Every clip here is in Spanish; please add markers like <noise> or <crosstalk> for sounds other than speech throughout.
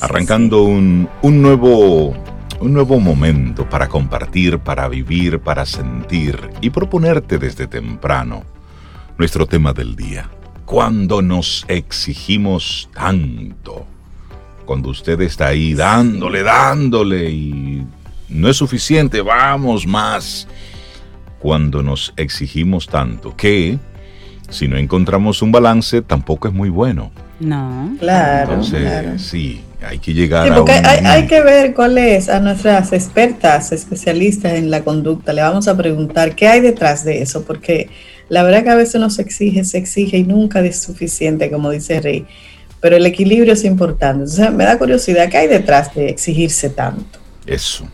Arrancando un, un, nuevo, un nuevo momento para compartir, para vivir, para sentir y proponerte desde temprano nuestro tema del día. Cuando nos exigimos tanto, cuando usted está ahí dándole, dándole y no es suficiente, vamos más. Cuando nos exigimos tanto que si no encontramos un balance tampoco es muy bueno. No. Claro. Entonces, sí, hay que llegar sí, porque a un... hay, hay, que ver cuáles a nuestras expertas, especialistas en la conducta, le vamos a preguntar qué hay detrás de eso, porque la verdad que a veces nos exige, se exige y nunca es suficiente, como dice Rey, pero el equilibrio es importante. Entonces me da curiosidad, ¿qué hay detrás de exigirse tanto? Eso.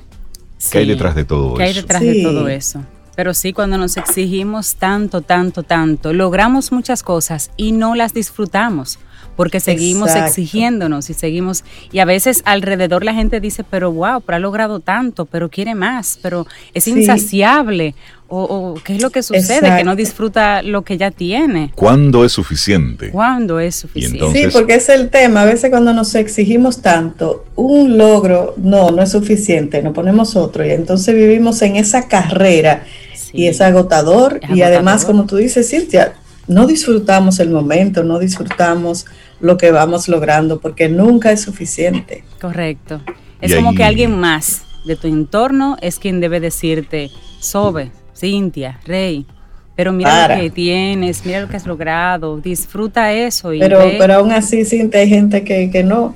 Sí. ¿Qué hay detrás de todo ¿Qué hay eso? detrás Sí. de todo eso? Pero sí, cuando nos exigimos tanto, tanto, tanto, logramos muchas cosas y no las disfrutamos porque seguimos Exacto. exigiéndonos y seguimos y a veces alrededor la gente dice, pero wow, pero ha logrado tanto, pero quiere más, pero es Sí. insaciable o, o qué es lo que sucede que no disfruta lo que ya tiene. ¿Cuándo es suficiente? ¿Cuándo es suficiente? entonces- Sí, porque es el tema. A veces cuando nos exigimos tanto, un logro no, no es suficiente, nos ponemos otro y entonces vivimos en esa carrera Sí. y es agotador. Es y además, agotador. como tú dices, Cintia, no disfrutamos el momento, no disfrutamos lo que vamos logrando porque nunca es suficiente. Correcto. Es Y como ahí- que alguien más de tu entorno es quien debe decirte, Sobe, Cintia, Rey, pero mira Para. lo que tienes, mira lo que has logrado, disfruta eso y Pero, ve- pero aún así, Cintia, hay gente que, que no,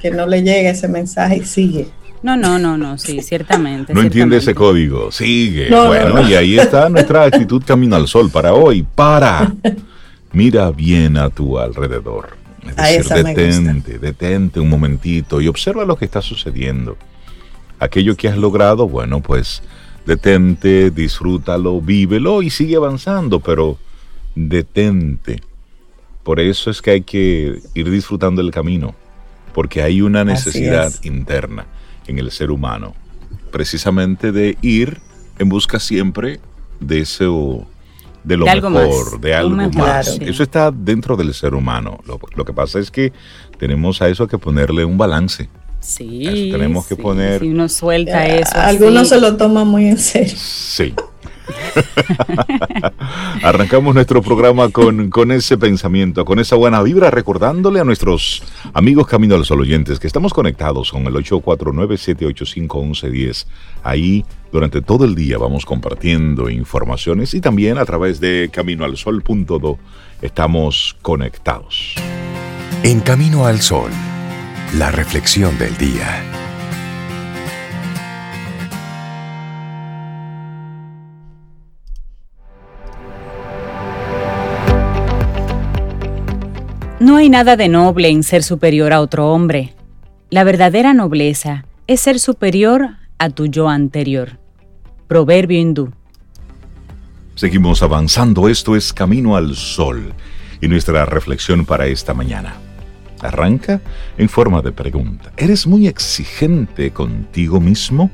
que no le llega ese mensaje y sigue. No, no, no, no, sí, ciertamente. <laughs> No entiende ese código. Sigue. No, no, bueno, no. y ahí está nuestra actitud camino al sol para hoy. Para. <laughs> Mira bien a tu alrededor. Es A decir, esa detente, detente un momentito y observa lo que está sucediendo. Aquello que has logrado, bueno, pues detente, disfrútalo, vívelo y sigue avanzando, pero detente. Por eso es que hay que ir disfrutando el camino, porque hay una necesidad es. interna en el ser humano, precisamente de ir en busca siempre de eso, de lo De mejor, más, de algo más. mejor, sí. Eso está dentro del ser humano. Lo, lo que pasa es que tenemos a eso que ponerle un balance. Sí, Eso tenemos que poner- Si uno suelta eso. Algunos se lo toman muy en serio. Sí. <laughs> Arrancamos nuestro programa con, con ese pensamiento, con esa buena vibra, recordándole a nuestros amigos Camino al Sol oyentes que estamos conectados con el 849-785-1110. Ahí durante todo el día vamos compartiendo informaciones y también a través de caminoalsol.do estamos conectados. En Camino al Sol, la reflexión del día. No hay nada de noble en ser superior a otro hombre. La verdadera nobleza es ser superior a tu yo anterior. Proverbio hindú. Seguimos avanzando, esto es Camino al Sol y nuestra reflexión para esta mañana. Arranca en forma de pregunta. ¿Eres muy exigente contigo mismo?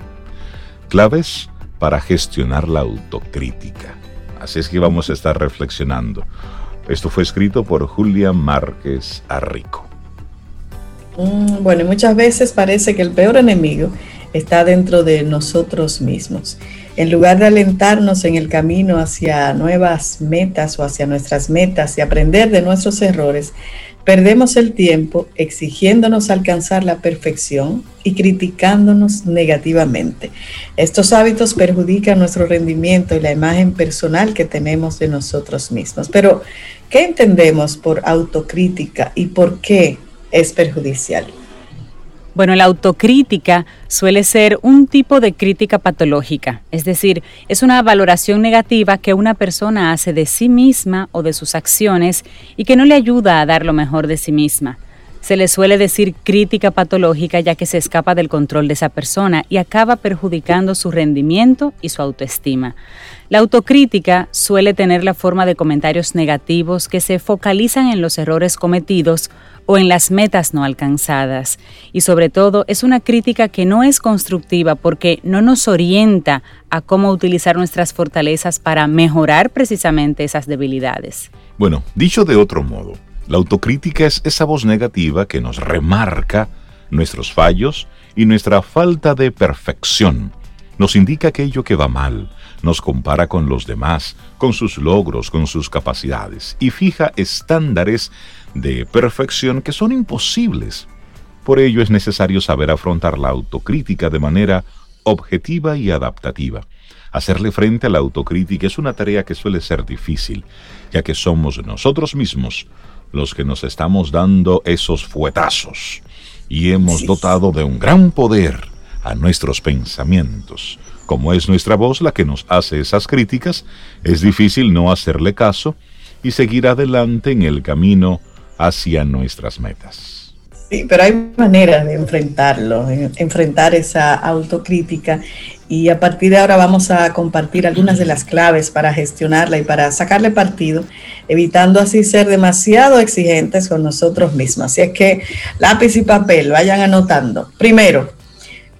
Claves para gestionar la autocrítica. Así es que vamos a estar reflexionando. Esto fue escrito por Julia Márquez Arrico. Mm, Bueno, muchas veces parece que el peor enemigo está dentro de nosotros mismos. En lugar de alentarnos en el camino hacia nuevas metas o hacia nuestras metas y aprender de nuestros errores, perdemos el tiempo exigiéndonos alcanzar la perfección y criticándonos negativamente. Estos hábitos perjudican nuestro rendimiento y la imagen personal que tenemos de nosotros mismos. Pero, ¿qué entendemos por autocrítica y por qué es perjudicial? Bueno, la autocrítica suele ser un tipo de crítica patológica, es decir, es una valoración negativa que una persona hace de sí misma o de sus acciones y que no le ayuda a dar lo mejor de sí misma. Se le suele decir crítica patológica ya que se escapa del control de esa persona y acaba perjudicando su rendimiento y su autoestima. La autocrítica suele tener la forma de comentarios negativos que se focalizan en los errores cometidos o en las metas no alcanzadas. Y sobre todo es una crítica que no es constructiva porque no nos orienta a cómo utilizar nuestras fortalezas para mejorar precisamente esas debilidades. Bueno, dicho de otro modo, la autocrítica es esa voz negativa que nos remarca nuestros fallos y nuestra falta de perfección. Nos indica aquello que va mal, nos compara con los demás, con sus logros, con sus capacidades y fija estándares de perfección que son imposibles. Por ello es necesario saber afrontar la autocrítica de manera objetiva y adaptativa. Hacerle frente a la autocrítica es una tarea que suele ser difícil, ya que somos nosotros mismos los que nos estamos dando esos fuetazos y hemos dotado de un gran poder a nuestros pensamientos. Como es nuestra voz la que nos hace esas críticas, es difícil no hacerle caso y seguir adelante en el camino hacia nuestras metas. Sí, pero hay maneras de enfrentarlo, enfrentar esa autocrítica y a partir de ahora vamos a compartir algunas de las claves para gestionarla y para sacarle partido, evitando así ser demasiado exigentes con nosotros mismos. Así es que lápiz y papel, vayan anotando. Primero,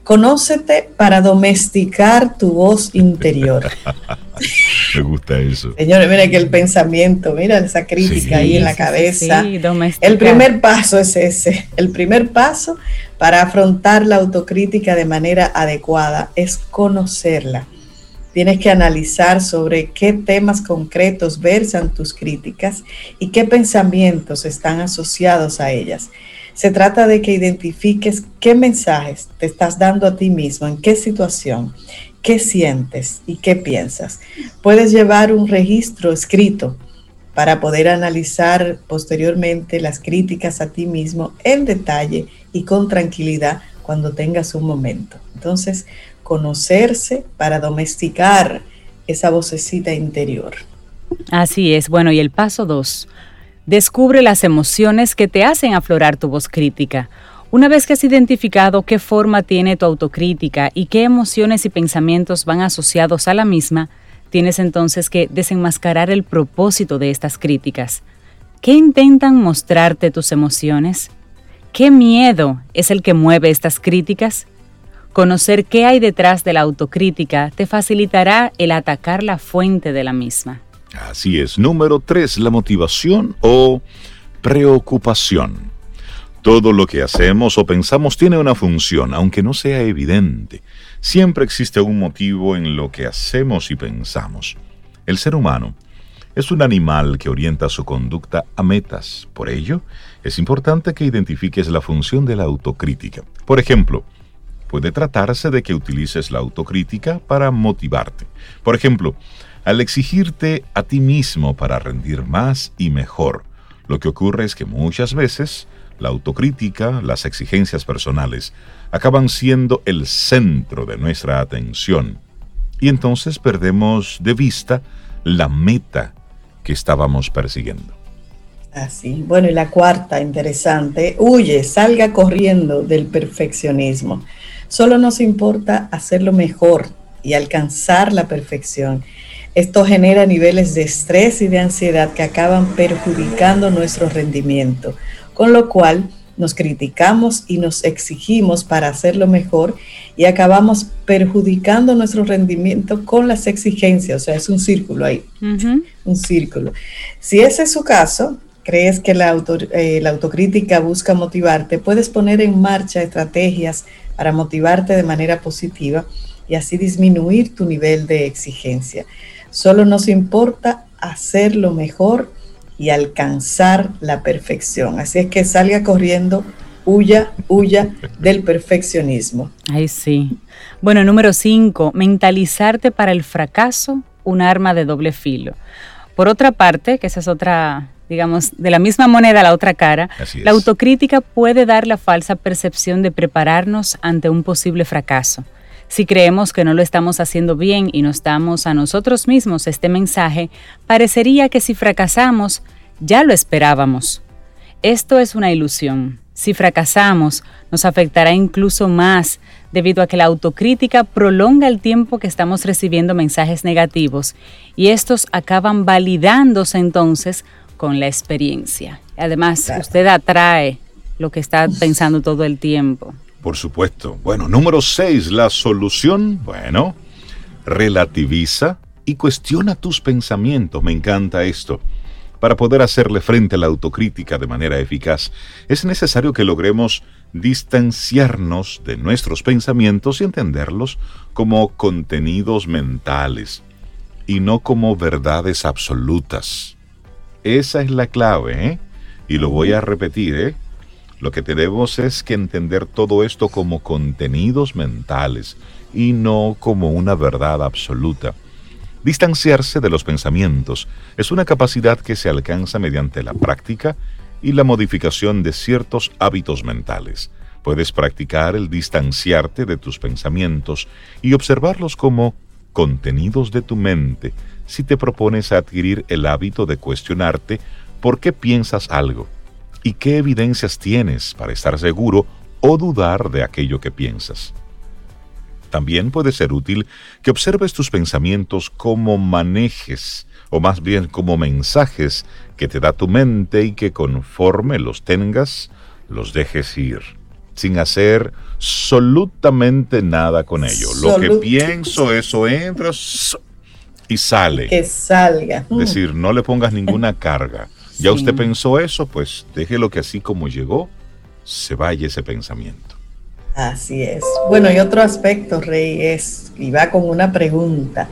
Conócete para domesticar tu voz interior. <laughs> Me gusta eso. Señores, mira que el pensamiento, mira esa crítica ahí en la cabeza. el primer paso es ese. El primer paso para afrontar la autocrítica de manera adecuada es conocerla. Tienes que analizar sobre qué temas concretos versan tus críticas y qué pensamientos están asociados a ellas. Se trata de que identifiques qué mensajes te estás dando a ti mismo, en qué situación, qué sientes y qué piensas. Puedes llevar un registro escrito para poder analizar posteriormente las críticas a ti mismo en detalle y con tranquilidad cuando tengas un momento. Entonces, conocerse para domesticar esa vocecita interior. Así es. Bueno, y el paso dos, Descubre las emociones que te hacen aflorar tu voz crítica. Una vez que has identificado qué forma tiene tu autocrítica y qué emociones y pensamientos van asociados a la misma, tienes entonces que desenmascarar el propósito de estas críticas. ¿Qué intentan mostrarte tus emociones? ¿Qué miedo es el que mueve estas críticas? Conocer qué hay detrás de la autocrítica te facilitará el atacar la fuente de la misma. Así es. Número tres, la motivación o preocupación. Todo lo que hacemos o pensamos tiene una función, aunque no sea evidente. Siempre existe un motivo en lo que hacemos y pensamos. El ser humano es un animal que orienta su conducta a metas. Por ello, es importante que identifiques la función de la autocrítica. Por ejemplo, puede tratarse de que utilices la autocrítica para motivarte. Por ejemplo, al exigirte a ti mismo para rendir más y mejor. Lo que ocurre es que muchas veces la autocrítica, las exigencias personales, acaban siendo el centro de nuestra atención y entonces perdemos de vista la meta que estábamos persiguiendo. Así, bueno, y la cuarta, interesante, huye, salga corriendo del perfeccionismo. Solo nos importa hacerlo mejor y alcanzar la perfección. Esto genera niveles de estrés y de ansiedad que acaban perjudicando nuestro rendimiento, con lo cual nos criticamos y nos exigimos para hacerlo mejor y acabamos perjudicando nuestro rendimiento con las exigencias. O sea, es un círculo ahí, un círculo. Si ese es su caso, crees que la, eh, la autocrítica busca motivarte, puedes poner en marcha estrategias para motivarte de manera positiva y así disminuir tu nivel de exigencia. Solo nos importa hacerlo mejor y alcanzar la perfección. Así es que salga corriendo, huya, huya del perfeccionismo. Ay, sí. Bueno, número cinco, mentalizarte para el fracaso, un arma de doble filo. Por otra parte, que esa es otra digamos, de la misma moneda a la otra cara, la autocrítica puede dar la falsa percepción de prepararnos ante un posible fracaso. Si creemos que no lo estamos haciendo bien y nos damos a nosotros mismos este mensaje, parecería que si fracasamos, ya lo esperábamos. Esto es una ilusión. Si fracasamos, nos afectará incluso más debido a que la autocrítica prolonga el tiempo que estamos recibiendo mensajes negativos y estos acaban validándose entonces con la experiencia. Además, usted atrae lo que está pensando todo el tiempo. Por supuesto. Bueno, número 6, la solución. Bueno, relativiza y cuestiona tus pensamientos. Me encanta esto. Para poder hacerle frente a la autocrítica de manera eficaz, es necesario que logremos distanciarnos de nuestros pensamientos y entenderlos como contenidos mentales y no como verdades absolutas. Esa es la clave, ¿eh? Y lo voy a repetir, ¿eh? Lo que tenemos es que entender todo esto como contenidos mentales y no como una verdad absoluta. Distanciarse de los pensamientos es una capacidad que se alcanza mediante la práctica y la modificación de ciertos hábitos mentales. Puedes practicar el distanciarte de tus pensamientos y observarlos como contenidos de tu mente si te propones adquirir el hábito de cuestionarte por qué piensas algo y qué evidencias tienes para estar seguro o dudar de aquello que piensas. También puede ser útil que observes tus pensamientos como manejes, o más bien como mensajes que te da tu mente y que conforme los tengas, los dejes ir, sin hacer absolutamente nada con ello. Lo que pienso, eso entra y sale. Que salga. Es decir, no le pongas ninguna carga. Ya usted pensó eso, pues déjelo que así como llegó, se vaya ese pensamiento. Así es. Bueno, y otro aspecto, Rey, es, y va con una pregunta.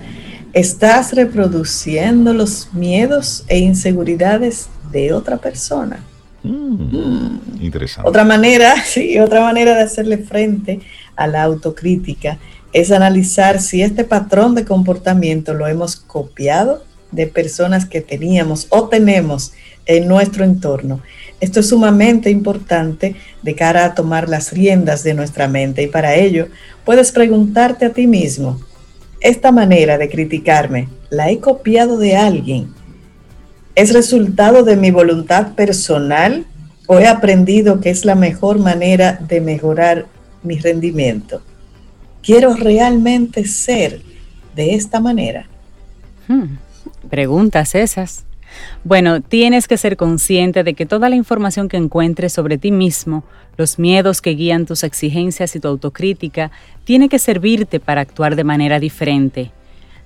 ¿Estás reproduciendo los miedos e inseguridades de otra persona? Mm, mm. Interesante. Otra manera, <laughs> sí, otra manera de hacerle frente a la autocrítica es analizar si este patrón de comportamiento lo hemos copiado de personas que teníamos o tenemos en nuestro entorno. Esto es sumamente importante de cara a tomar las riendas de nuestra mente y para ello puedes preguntarte a ti mismo, ¿esta manera de criticarme la he copiado de alguien? ¿Es resultado de mi voluntad personal o he aprendido que es la mejor manera de mejorar mi rendimiento? ¿Quiero realmente ser de esta manera? Hmm, preguntas esas. Bueno, tienes que ser consciente de que toda la información que encuentres sobre ti mismo, los miedos que guían tus exigencias y tu autocrítica, tiene que servirte para actuar de manera diferente.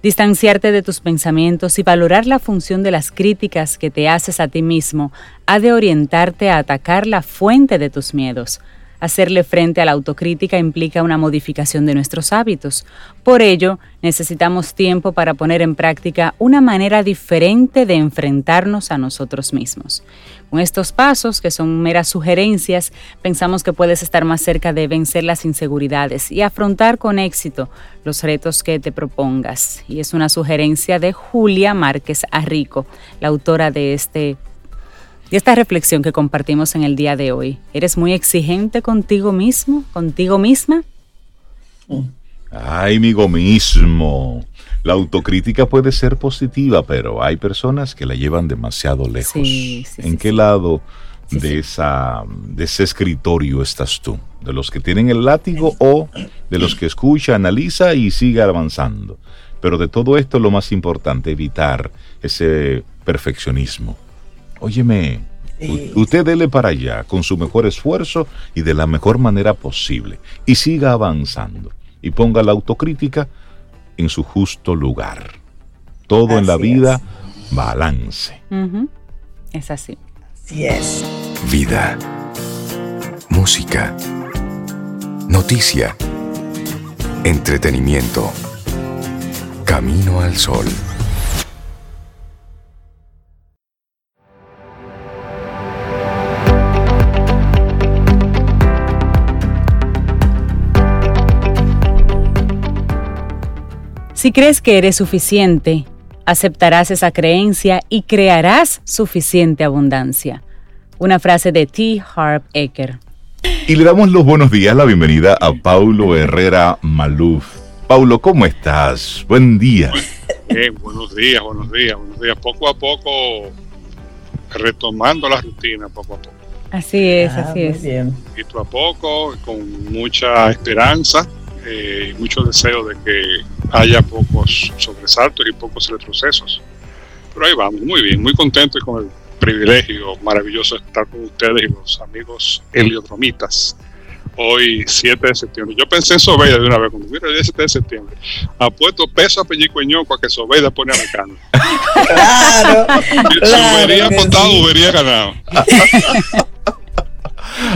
Distanciarte de tus pensamientos y valorar la función de las críticas que te haces a ti mismo ha de orientarte a atacar la fuente de tus miedos, Hacerle frente a la autocrítica implica una modificación de nuestros hábitos. Por ello, necesitamos tiempo para poner en práctica una manera diferente de enfrentarnos a nosotros mismos. Con estos pasos, que son meras sugerencias, pensamos que puedes estar más cerca de vencer las inseguridades y afrontar con éxito los retos que te propongas. Y es una sugerencia de Julia Márquez Arrico, la autora de este y esta reflexión que compartimos en el día de hoy. ¿Eres muy exigente contigo mismo, contigo misma? Ay, amigo mismo. La autocrítica puede ser positiva, pero hay personas que la llevan demasiado lejos. ¿En qué lado de, esa, de ese escritorio estás tú? ¿De los que tienen el látigo o de los que escucha, analiza y sigue avanzando? Pero de todo esto lo más importante, evitar ese perfeccionismo Óyeme, usted dele para allá con su mejor esfuerzo y de la mejor manera posible. Y siga avanzando. Y ponga la autocrítica en su justo lugar. Todo en la vida, balance. Es así. Así es. Vida. Música. Noticia. Entretenimiento. Camino al sol. Si crees que eres suficiente, aceptarás esa creencia y crearás suficiente abundancia. Una frase de T. Harp Eker. Y le damos los buenos días, la bienvenida a Paulo Herrera Maluf. Paulo, ¿cómo estás? Buen día. Bien, buenos días, buenos días, buenos días. Poco a poco, retomando la rutina, poco a poco. Así es, ah, así es. Bien. Poquito a poco, con mucha esperanza eh, mucho deseo de que haya pocos sobresaltos y pocos retrocesos. Pero ahí vamos, muy bien, muy contento y con el privilegio maravilloso de estar con ustedes y los amigos heliodromitas. Hoy, 7 de septiembre. Yo pensé en Sobeida de una vez, cuando mira el 7 de septiembre. Apuesto peso a Pellico a que Sobeida pone a la cana. <laughs> Claro. si hubiera apostado, hubiera ganado. <laughs>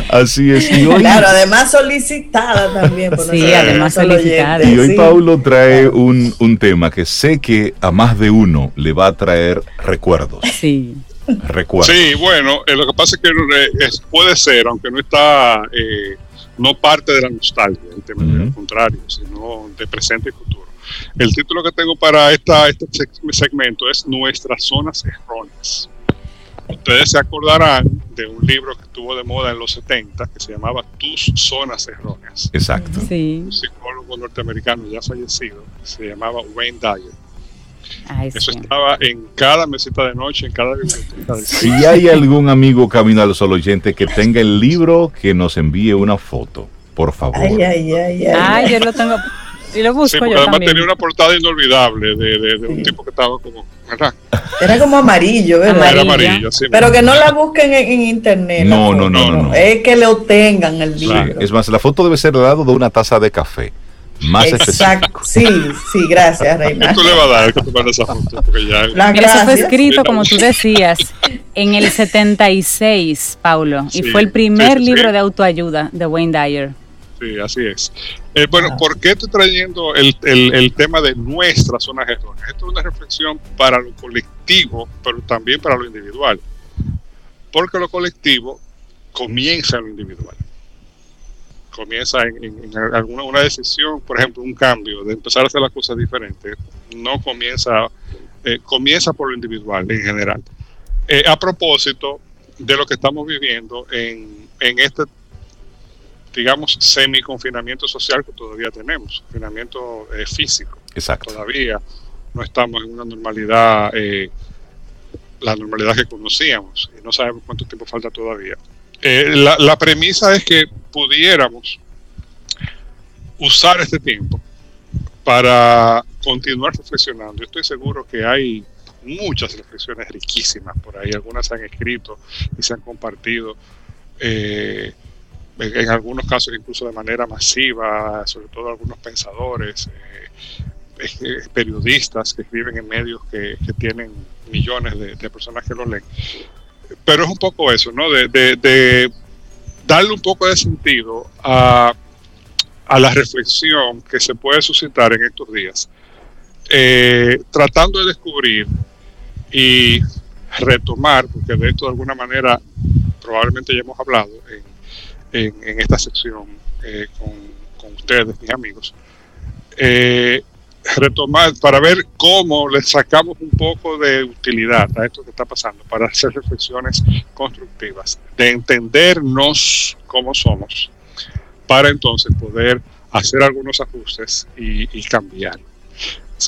Así es. Y hoy, claro, además solicitada también. sí, además solicitada. Y hoy Paulo trae un, un, tema que sé que a más de uno le va a traer recuerdos. Sí. Recuerdos. Sí, bueno, eh, lo que pasa es que eh, puede ser, aunque no está, eh, no parte de la nostalgia, el tema, al contrario, sino de presente y futuro. El título que tengo para esta, este segmento es Nuestras zonas erróneas. Ustedes se acordarán de un libro que estuvo de moda en los 70 que se llamaba Tus zonas erróneas. Exacto. Sí. Un psicólogo norteamericano ya fallecido, se llamaba Wayne Dyer. Eso estaba en cada mesita de noche, en cada biblioteca. Si hay algún amigo Camino al Sol oyente que tenga el libro, que nos envíe una foto, por favor. Ay, ay, ay, ay. Ay, yo lo tengo. Y lo busco sí, yo además tenía una portada inolvidable de, de, un tipo que estaba como, ¿verdad? Era como amarillo, ¿verdad? Era amarillo, sí. Pero que no la busquen en, internet. No, no, no, no, Es que le obtengan el libro. Es más, la foto debe ser al lado de una taza de café. Más Exacto. Sí, sí, gracias, Reina. ¿Qué tú le vas a dar que tú esa foto? Porque ya... Mira, eso fue escrito, como tú decías, en el <laughs> 76, Paulo. Y fue el primer libro de autoayuda de Wayne Dyer. Sí, así es. Eh, bueno, ah. ¿por qué estoy trayendo el, el, tema de nuestras zonas erróneas? Esto es una reflexión para lo colectivo, pero también para lo individual. Porque lo colectivo comienza en lo individual. Comienza en, alguna una decisión, por ejemplo, un cambio, de empezar a hacer las cosas diferentes. No comienza, eh, comienza por lo individual en general. Eh, a propósito de lo que estamos viviendo en, en este digamos, semi-confinamiento social que todavía tenemos, confinamiento eh, físico. Exacto. Todavía no estamos en una normalidad, eh, la normalidad que conocíamos, y no sabemos cuánto tiempo falta todavía. Eh, la, la premisa es que pudiéramos usar este tiempo para continuar reflexionando. Yo estoy seguro que hay muchas reflexiones riquísimas por ahí, algunas se han escrito y se han compartido. Eh, en algunos casos incluso de manera masiva, sobre todo algunos pensadores, eh, periodistas que escriben en medios que, tienen millones de, personas que lo leen. Pero es un poco eso, ¿no? De, darle un poco de sentido a, la reflexión que se puede suscitar en estos días, eh, tratando de descubrir y retomar, porque de esto de alguna manera probablemente ya hemos hablado en en, esta sección eh, con, ustedes, mis amigos, eh, retomar para ver cómo le sacamos un poco de utilidad a esto que está pasando, para hacer reflexiones constructivas, de entendernos cómo somos, para entonces poder hacer algunos ajustes y, cambiar.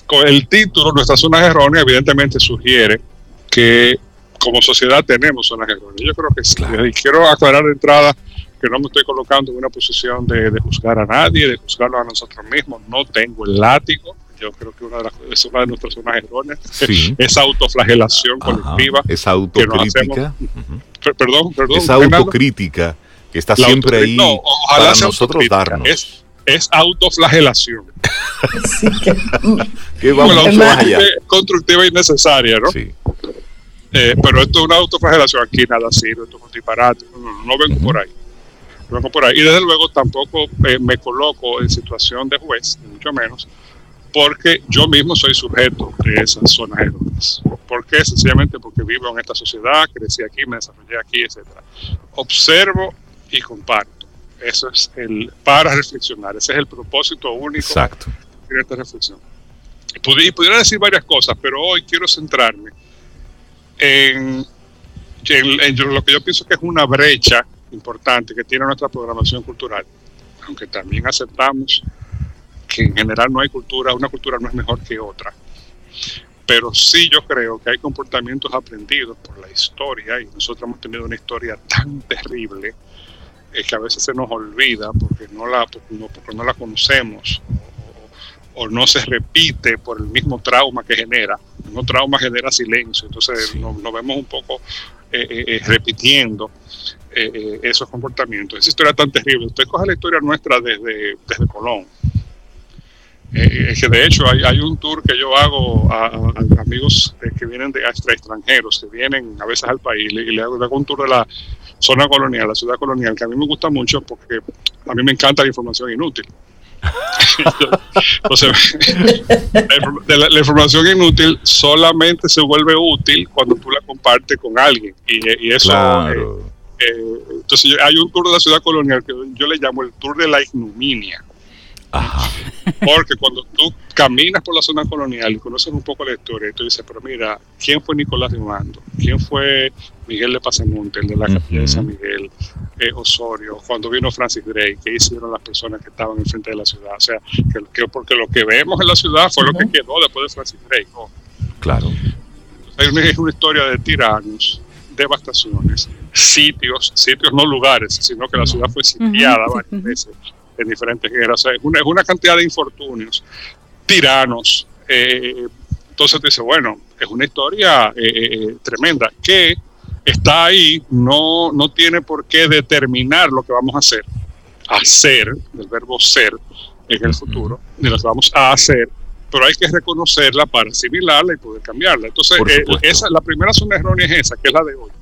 Con el título, Nuestras zonas erróneas, evidentemente sugiere que como sociedad tenemos zonas erróneas. Yo creo que sí. Y quiero aclarar de entrada que no me estoy colocando en una posición de, juzgar a nadie, de juzgarlo a nosotros mismos. No tengo el látigo. Yo creo que una de, las, es una de nuestras zonas erróneas. <laughs> Esa autoflagelación colectiva. Esa autocrítica. Perdón, perdón. Esa autocrítica que está siempre ahí para nosotros darnos. Es, es autoflagelación. sí, que, <laughs> vamos constructiva y necesaria, ¿no? Sí. Eh, pero esto es una autoflagelación aquí, nada sirve, esto es un disparate, no, no vengo por ahí por ahí. Y desde luego tampoco eh, me coloco en situación de juez, ni mucho menos, porque yo mismo soy sujeto de esas zonas erróneas. ¿Por qué? Sencillamente porque vivo en esta sociedad, crecí aquí, me desarrollé aquí, etc. Observo y comparto. Eso es el para reflexionar. Ese es el propósito único Exacto. de esta reflexión. pudiera decir varias cosas, pero hoy quiero centrarme en, lo que yo pienso que es una brecha importante que tiene nuestra programación cultural, aunque también aceptamos que en general no hay cultura, una cultura no es mejor que otra. Pero sí yo creo que hay comportamientos aprendidos por la historia y nosotros hemos tenido una historia tan terrible eh, que a veces se nos olvida porque no la, porque no la conocemos o no se repite por el mismo trauma que genera. Mismo trauma genera silencio, entonces nos, vemos un poco eh, eh, eh, repitiendo esos comportamientos. Esa historia tan terrible. Usted coge la historia nuestra desde, desde Colón. es que de hecho hay, un tour que yo hago a, amigos que vienen de extranjeros, que vienen a veces al país, y le hago, un tour de la zona colonial, la ciudad colonial, que a mí me gusta mucho porque a mí me encanta la información inútil. <laughs> La, información inútil solamente se vuelve útil cuando tú la compartes con alguien. Y, eso. Eh, eh, entonces, hay un tour de la ciudad colonial que yo le llamo el tour de la ignominia. Porque cuando tú caminas por la zona colonial y conoces un poco la historia, tú dices, pero mira, ¿quién fue Nicolás de Mando? ¿Quién fue Miguel de Pasamonte, el de la capilla de San Miguel, eh, Osorio? Cuando vino Francis Drake, ¿qué hicieron las personas que estaban enfrente de la ciudad? O sea, que, porque lo que vemos en la ciudad fue lo que quedó después de Francis Drake. Claro. Hay una, una historia de tiranos, devastaciones, sitios, sitios no lugares, sino que la ciudad fue sitiada varias veces en diferentes guerras. es, una, es una cantidad de infortunios, tiranos. Eh, entonces dice, bueno, es una historia eh, eh, tremenda que está ahí, no, no tiene por qué determinar lo que vamos a hacer. Hacer, del verbo ser en el futuro, ni lo que vamos a hacer, pero hay que reconocerla para asimilarla y poder cambiarla. Entonces, esa, la primera zona errónea es esa, que es la de hoy,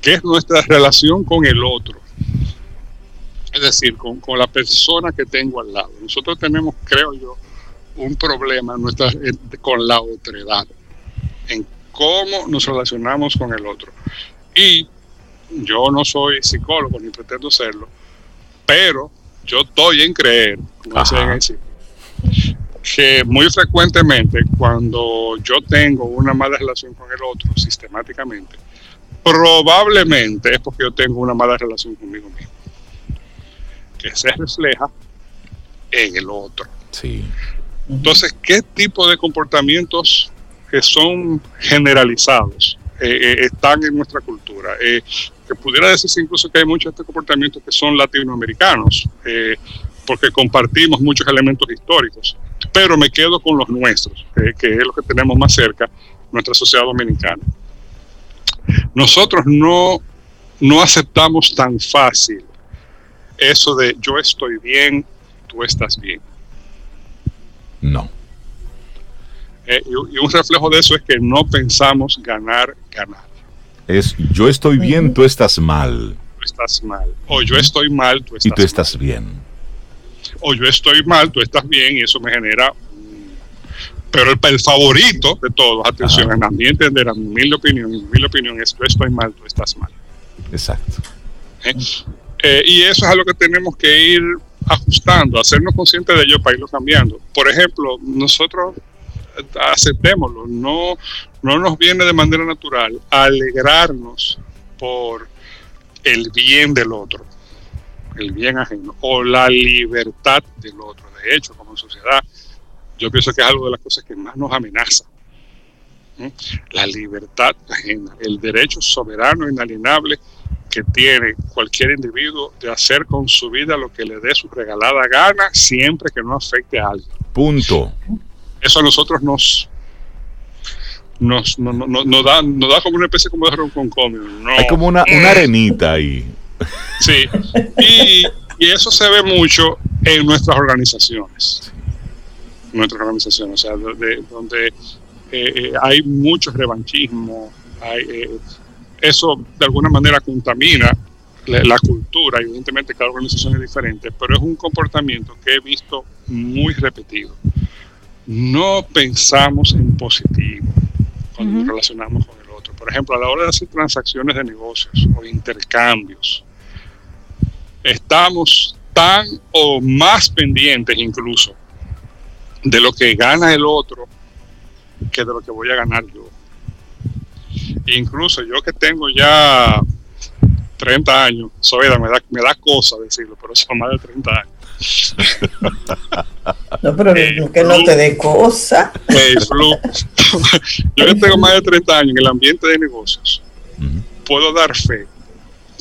que es nuestra relación con el otro es decir, con, la persona que tengo al lado. Nosotros tenemos, creo yo, un problema nuestra, con la otredad, en cómo nos relacionamos con el otro. Y yo no soy psicólogo ni pretendo serlo, pero yo estoy en creer, como decir, que muy frecuentemente cuando yo tengo una mala relación con el otro sistemáticamente, probablemente es porque yo tengo una mala relación conmigo mismo que se refleja en el otro. Sí. Entonces, ¿qué tipo de comportamientos que son generalizados eh, eh, están en nuestra cultura? Eh, que pudiera decirse incluso que hay muchos de estos comportamientos que son latinoamericanos, porque compartimos muchos elementos históricos, pero me quedo con los nuestros, que es lo que tenemos más cerca, nuestra sociedad dominicana. Nosotros no, no aceptamos tan fácil eso de yo estoy bien, tú estás bien. No. Eh, y, un reflejo de eso es que no pensamos ganar, ganar. Es yo estoy bien, tú estás mal. Tú estás mal. O yo estoy mal, tú estás Y tú estás bien. O yo estoy mal, tú estás bien, y eso me genera. Pero el, favorito de todos, atención, en mi entender, a mi humilde opinión, mi humilde opinión es yo estoy mal, tú estás mal. Exacto. ¿Eh? Eh, y eso es algo que tenemos que ir ajustando, hacernos conscientes de ello para irlo cambiando. Por ejemplo, nosotros eh, aceptémoslo, no, no nos viene de manera natural alegrarnos por el bien del otro, el bien ajeno, o la libertad del otro. De hecho, como sociedad, yo pienso que es algo de las cosas que más nos amenaza. La libertad ajena, el derecho soberano, e inalienable que tiene cualquier individuo de hacer con su vida lo que le dé su regalada gana, siempre que no afecte a alguien. Punto. Eso a nosotros nos nos, no, no, da, nos da como una especie como de ronconcomio. No. Hay como una, una arenita ahí. Sí, y, y, eso se ve mucho en nuestras organizaciones. Nuestras organizaciones, o sea, donde eh, eh, hay mucho revanchismo, hay, eh, eso de alguna manera contamina la, cultura, evidentemente cada organización es diferente, pero es un comportamiento que he visto muy repetido. No pensamos en positivo cuando nos relacionamos con el otro. Por ejemplo, a la hora de hacer transacciones de negocios o intercambios, estamos tan o más pendientes incluso de lo que gana el otro que de lo que voy a ganar yo. Incluso yo que tengo ya 30 años, soy me da, me da cosa decirlo, pero son más de 30 años. <laughs> No, pero eh, que no te dé cosa. Eh, <laughs> yo que tengo más de 30 años en el ambiente de negocios, puedo dar fe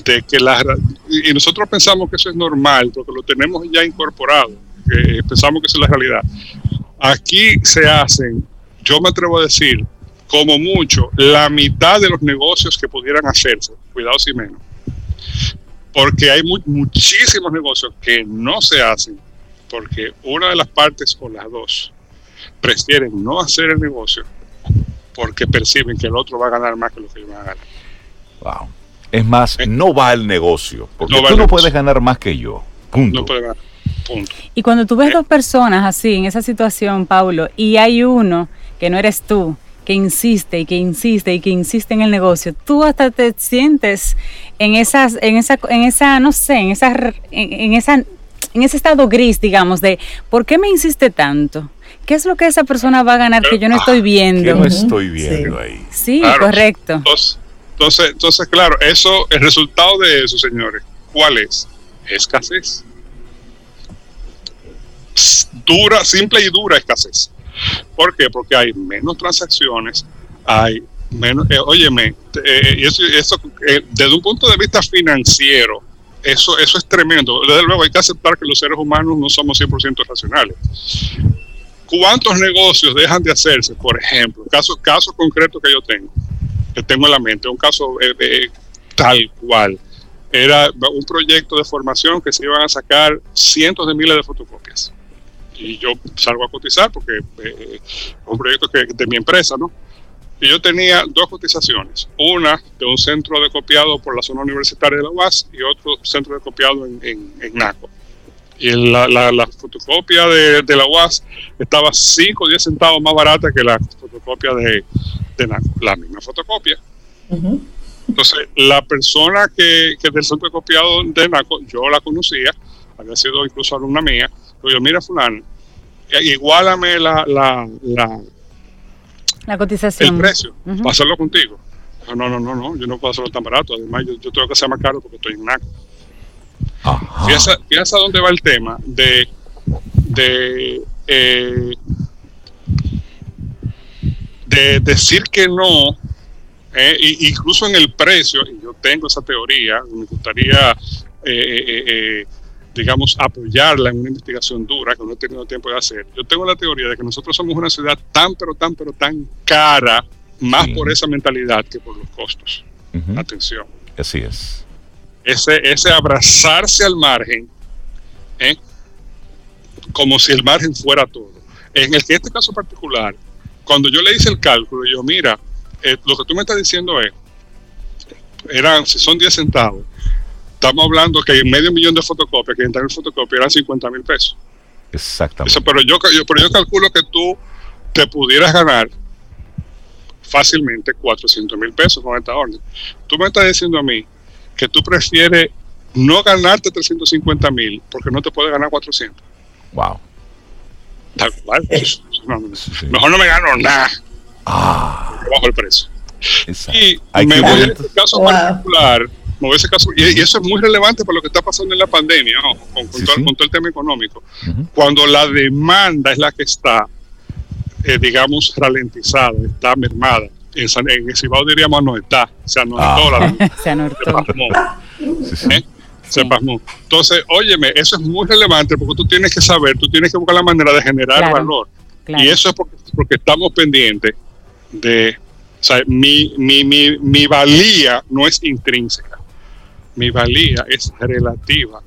de que la... Y nosotros pensamos que eso es normal, porque lo tenemos ya incorporado, que pensamos que eso es la realidad. Aquí se hacen, yo me atrevo a decir, como mucho, la mitad de los negocios que pudieran hacerse, cuidado si menos. Porque hay muchísimos negocios que no se hacen porque una de las partes o las dos prefieren no hacer el negocio porque perciben que el otro va a ganar más que lo que ellos van a ganar. Wow. Es más, no va al negocio, porque tú no puedes ganar más que yo. Punto. No puedes ganar. Punto. Y cuando tú ves ¿Eh? dos personas así, en esa situación, Paulo, y hay uno que no eres tú, que insiste y que insiste y que insiste en el negocio, tú hasta te sientes en esas, en esa, en esa, no sé, en esa, en, esa, en ese estado gris, digamos, de ¿por qué me insiste tanto? ¿Qué es lo que esa persona va a ganar que yo no estoy viendo? no estoy viendo ahí? Sí, correcto. Entonces, entonces, claro, eso, el resultado de eso, señores, ¿cuál es? Escasez. Dura, simple y dura escasez. ¿Por qué? Porque hay menos transacciones, hay menos, eh, óyeme, eh, y eso, eh, desde un punto de vista financiero, eso, eso es tremendo. Desde luego hay que aceptar que los seres humanos no somos 100% racionales. ¿Cuántos negocios dejan de hacerse? Por ejemplo, caso, caso concreto que yo tengo tengo en la mente, un caso eh, tal cual. Era un proyecto de formación que se iban a sacar cientos de miles de fotocopias. Y yo salgo a cotizar porque eh, un proyecto de mi empresa, ¿no? Y yo tenía dos cotizaciones, una de un centro de copiado por la zona universitaria de la UAS y otro centro de copiado en, NACO. Y la, la, fotocopia de, de, la UAS estaba 5 o 10 centavos más barata que la fotocopia de, la misma fotocopia. Entonces, la persona que, que del centro de copiado de NACO, yo la conocía, había sido incluso alumna mía, yo, mira, fulano, eh, igualame la, la, la, la cotización. El precio, para hacerlo contigo. No, no, no, no, yo no puedo hacerlo tan barato. Además, yo, tengo que ser más caro porque estoy en NACO. Fíjate a dónde va el tema de, de eh, de decir que no, eh, incluso en el precio, y yo tengo esa teoría, me gustaría, eh, eh, digamos, apoyarla en una investigación dura que no he tenido tiempo de hacer. Yo tengo la teoría de que nosotros somos una ciudad tan, pero tan, pero tan cara, más por esa mentalidad que por los costos. Atención. Así es. Ese, ese abrazarse al margen, como si el margen fuera todo. En este caso particular, cuando yo le hice el cálculo, yo, mira, eh, lo que tú me estás diciendo es, eran, si son 10 centavos, estamos hablando que medio millón de fotocopias, que entrar en fotocopia eran 50 mil pesos. Exactamente. pero, yo, pero yo calculo que tú te pudieras ganar fácilmente 400 mil pesos con esta orden. Tú me estás diciendo a mí que tú prefieres no ganarte 350 mil porque no te puedes ganar 400. Wow. Tal cual. Mejor no me gano nada. Ah. Bajo el precio. Y me voy a este caso particular, ese caso, y, eso es muy relevante para lo que está pasando en la pandemia, con, todo, el tema económico. Cuando la demanda es la que está, eh, digamos, ralentizada, está mermada. En, San, en Cibao diríamos no está, <laughs> <laughs> se anotó ah. la se anotó. ¿Eh? se pasmó. Entonces, óyeme, eso es muy relevante porque tú tienes que saber, tú tienes que buscar la manera de generar valor. Y eso es porque, porque estamos pendientes de, o sea, mi, mi, mi, mi valía no es intrínseca, mi valía es relativa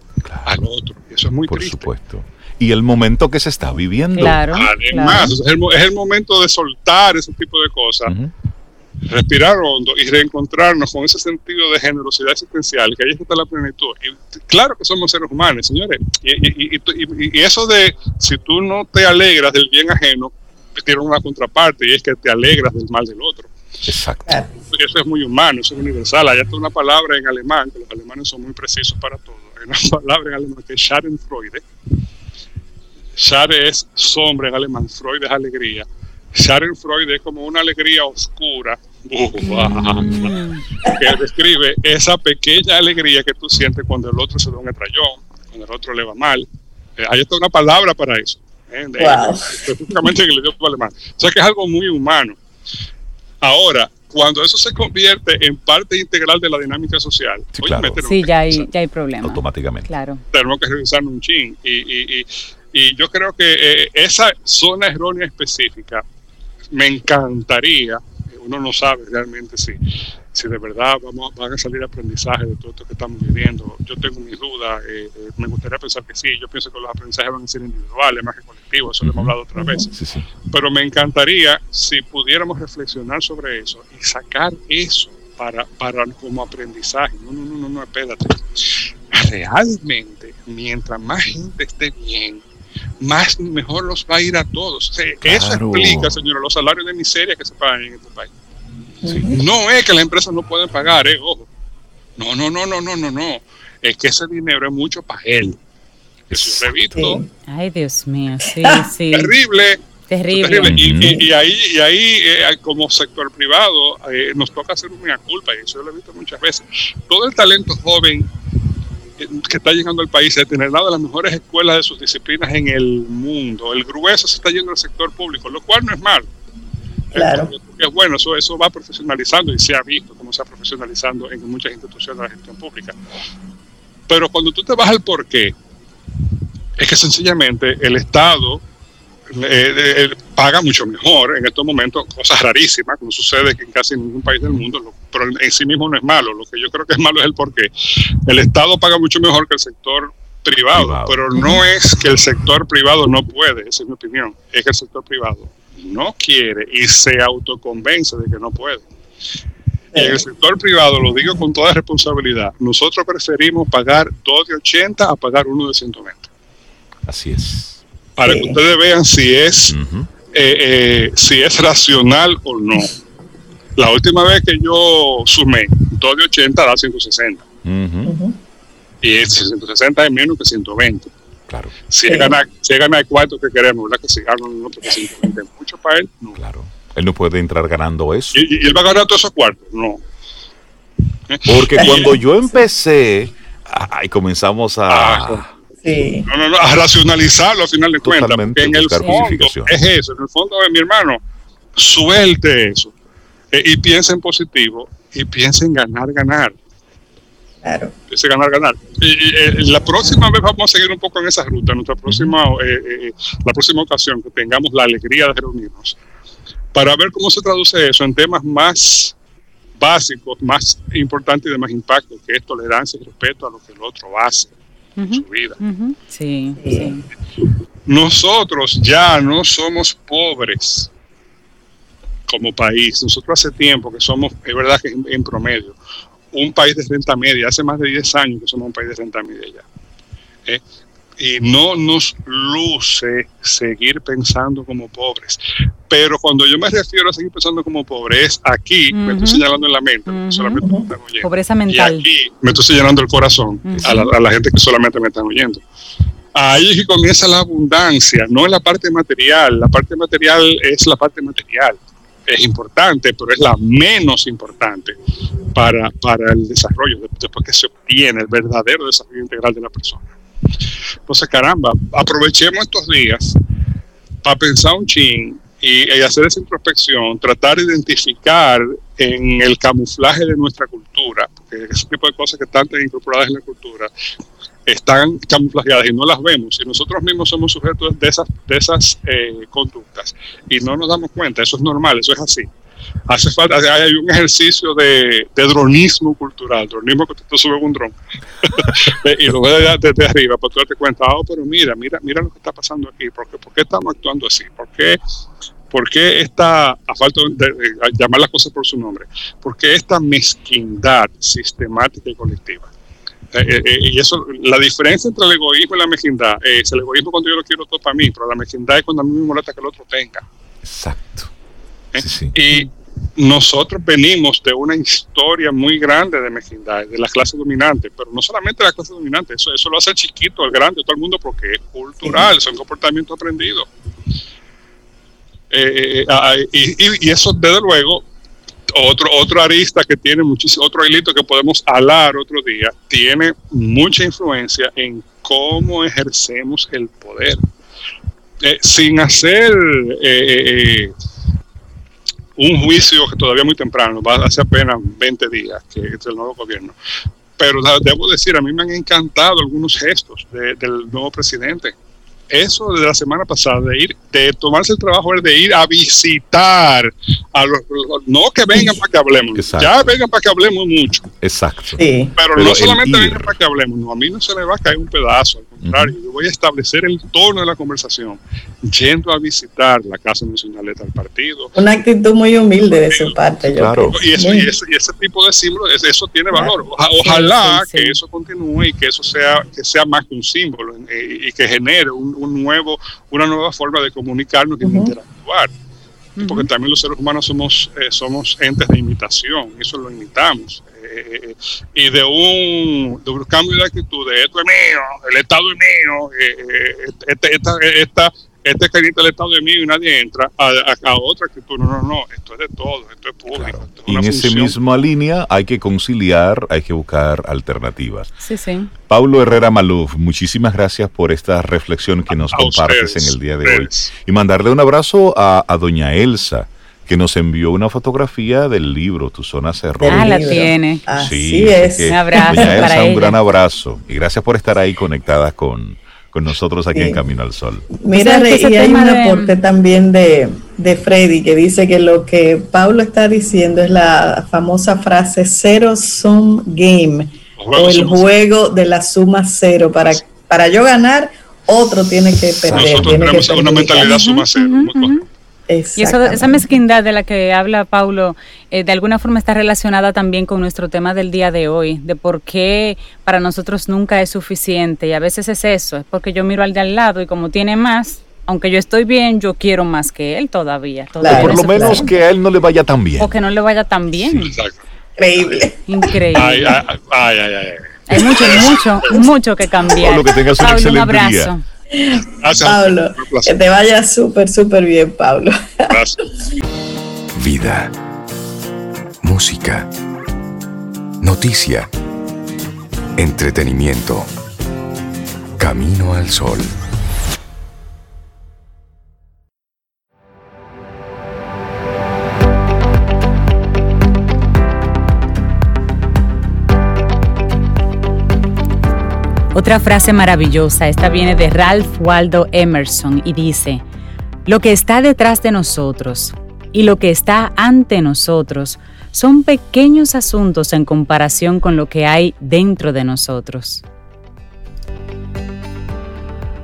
al otro. Y eso es muy Por supuesto. Y el momento que se está viviendo. Claro. Además, Es, el, es, el, momento de soltar ese tipo de cosas respirar hondo y reencontrarnos con ese sentido de generosidad existencial, que ahí está la plenitud. Y claro que somos seres humanos, señores. Y, y, eso de si tú no te alegras del bien ajeno, tiene una contraparte y es que te alegras del mal del otro. Exacto. Eso es muy humano, eso es universal. Hay hasta una palabra en alemán, que los alemanes son muy precisos para todo. Hay una <laughs> palabra en alemán que es Schadenfreude. Schade es sombra en alemán, Freud es alegría. Schadenfreude es como una alegría oscura. Que describe esa pequeña alegría que tú sientes cuando el otro se da un estrellón, cuando el otro le va mal. Eh, hay una palabra para eso, ¿eh? específicamente en el idioma alemán. O sea que es algo muy humano. Ahora, cuando eso se convierte en parte integral de la dinámica social, sí, ya, hay, ya hay problema. Automáticamente. Claro. Tenemos que revisar un chin. Y, y, y, yo creo que eh, esa zona errónea específica me encantaría, uno no sabe realmente si, si de verdad vamos, van a salir aprendizajes de todo esto que estamos viviendo. Yo tengo mis dudas, eh, eh, me gustaría pensar que sí, yo pienso que los aprendizajes van a ser individuales más que colectivos, eso lo hemos hablado otra vez. Pero me encantaría si pudiéramos reflexionar sobre eso y sacar eso para, para como aprendizaje. No, no, no, no, no, espérate. Realmente, mientras más gente esté bien, más mejor los va a ir a todos. Eso explica, señora, los salarios de miseria que se pagan en este país. No es que las empresas no pueden pagar, eh, ojo. No, no, no, no, no, no, no. Es que ese dinero es mucho para él. Eso he visto. Ay, Dios mío, <laughs> sí, sí. Terrible. Terrible. Y, ahí, y ahí eh, como sector privado, eh, nos toca hacer una culpa, y eso yo lo he visto muchas veces. Todo el talento joven que está llegando al país es tener una de las mejores escuelas de sus disciplinas en el mundo. El grueso se está yendo al sector público, lo cual no es malo. Claro. Es bueno, eso, eso va profesionalizando y se ha visto cómo se está profesionalizando en muchas instituciones de la gestión pública. Pero cuando tú te vas al porqué, es que sencillamente el Estado eh, eh, paga mucho mejor en estos momentos, cosas rarísimas, como sucede en casi ningún país del mundo, pero en sí mismo no es malo. Lo que yo creo que es malo es el porqué. El Estado paga mucho mejor que el sector privado, pero no es que el sector privado no puede, esa es mi opinión, es que el sector privado no quiere y se autoconvence de que no puede. Y en el sector privado, lo digo con toda responsabilidad, nosotros preferimos pagar 2 de 80 a pagar uno de 120. Así es para que ustedes vean si es, eh, eh, si es racional o no. La última vez que yo sumé 2 de 80 da 160. Y 160 es menos que 120. Claro. Si sí. gana, si gana el cuarto que queremos, ¿verdad? Que si gana no, porque 120 es mucho para él. No. Claro. Él no puede entrar ganando eso. ¿Y, él va a ganar todos esos cuartos? No. Porque <laughs> cuando yo empecé, y comenzamos a... Ah, no, no, no, a racionalizarlo al final de cuentas. En el fondo es eso. En el fondo, mi hermano, suelte eso. Eh, y piensa en positivo y piensa en ganar, ganar. Claro. En ganar, ganar. Y, eh, la próxima vez vamos a seguir un poco en esa ruta. Nuestra próxima, eh, la próxima ocasión que tengamos la alegría de reunirnos para ver cómo se traduce eso en temas más básicos, más importantes y de más impacto, que es tolerancia y respeto a lo que el otro hace su vida. sí, sí. Nosotros ya no somos pobres como país. Nosotros hace tiempo que somos, es verdad que en, promedio, un país de renta media, hace más de 10 años que somos un país de renta media ya. ¿eh? y no nos luce seguir pensando como pobres. Pero cuando yo me refiero a seguir pensando como pobres, aquí me estoy señalando en la mente, solamente me están oyendo. Pobreza mental. Y aquí me estoy señalando el corazón a, la, gente que solamente me están oyendo. Ahí es que comienza la abundancia, no en la parte material. La parte material es la parte material. Es importante, pero es la menos importante para, para el desarrollo, después que se obtiene el verdadero desarrollo integral de la persona. Entonces, caramba, aprovechemos estos días para pensar un ching y, hacer esa introspección, tratar de identificar en el camuflaje de nuestra cultura, ese tipo de cosas que están incorporadas en la cultura están camuflajeadas y no las vemos, y nosotros mismos somos sujetos de esas, de esas eh, conductas y no nos damos cuenta, eso es normal, eso es así hace falta, hay un ejercicio de, dronismo cultural, dronismo que tú subes un dron <laughs> y lo ves desde, arriba para tú darte cuenta, oh, pero mira, mira, mira lo que está pasando aquí, ¿por qué, por qué estamos actuando así? ¿Por qué, por qué esta, a falta de, llamar las cosas por su nombre, por qué esta mezquindad sistemática y colectiva? Eh, eh, eh, y eso, la diferencia entre el egoísmo y la mezquindad es el egoísmo cuando yo lo quiero todo para mí, pero la mezquindad es cuando a mí me molesta que el otro tenga. Exacto. Y nosotros venimos de una historia muy grande de mezquindad, de la clase dominante, pero no solamente la clase dominante, eso, eso lo hace el chiquito, el grande, todo el mundo, porque es cultural, son comportamientos aprendidos. Eh, eh, ah, y, eso, desde luego, otro, otro arista que tiene muchísimo, otro hilito que podemos hablar otro día, tiene mucha influencia en cómo ejercemos el poder. Eh, sin hacer un juicio que todavía muy temprano, va hace apenas 20 días que es el nuevo gobierno. Pero debo decir, a mí me han encantado algunos gestos del nuevo presidente eso de la semana pasada, de ir, de tomarse el trabajo de ir a visitar a los, no que vengan para que hablemos, ya vengan para que hablemos mucho. Exacto. Pero, no solamente vengan para que hablemos, no, a mí no se me va a caer un pedazo, yo voy a establecer el tono de la conversación yendo a visitar la Casa Nacionaleta del partido. Una actitud muy humilde de su parte, yo claro. Y, eso, y, ese, tipo de símbolos, eso tiene valor. ojalá que eso continúe y que eso sea, que sea más que un símbolo eh, y que genere un, un nuevo, una nueva forma de comunicarnos y de interactuar. Porque también los seres humanos somos, eh, somos entes de imitación, eso lo imitamos. Eh, eh, y de un, de un cambio de actitud, de esto es mío, el Estado es mío, este, esta, esta, este caliente el Estado de mí y nadie entra a, a, otra actitud. No, no, no, esto es de todo, esto es público. y en esa misma línea hay que conciliar, hay que buscar alternativas. Sí, sí. Pablo Herrera Maluf, muchísimas gracias por esta reflexión que nos compartes en el día de hoy. Y mandarle un abrazo a, a doña Elsa que nos envió una fotografía del libro Tu zona cerró. Ah, la tiene. Sí, es. un abrazo para Un gran abrazo y gracias por estar ahí conectada con, con nosotros aquí en Camino al Sol. Mira, y hay un aporte también de, de, Freddy que dice que lo que Pablo está diciendo es la famosa frase cero sum game o el juego de la suma cero. Para, para yo ganar, otro tiene que perder. Nosotros tenemos una mentalidad suma cero. Y eso, esa mezquindad de la que habla Paulo, eh, de alguna forma está relacionada también con nuestro tema del día de hoy, de por qué para nosotros nunca es suficiente. Y a veces es eso, es porque yo miro al de al lado y como tiene más, aunque yo estoy bien, yo quiero más que él todavía. o por lo menos que a él no le vaya tan bien. O que no le vaya tan bien. Increíble. Increíble. Ay, ay, ay, Hay mucho, mucho, mucho que cambiar. Pablo, que tengas un excelente un abrazo. Pablo, que te vaya súper, súper bien, Pablo. Vida, música, noticia, entretenimiento, camino al sol. Otra frase maravillosa, esta viene de Ralph Waldo Emerson y dice, lo que está detrás de nosotros y lo que está ante nosotros son pequeños asuntos en comparación con lo que hay dentro de nosotros.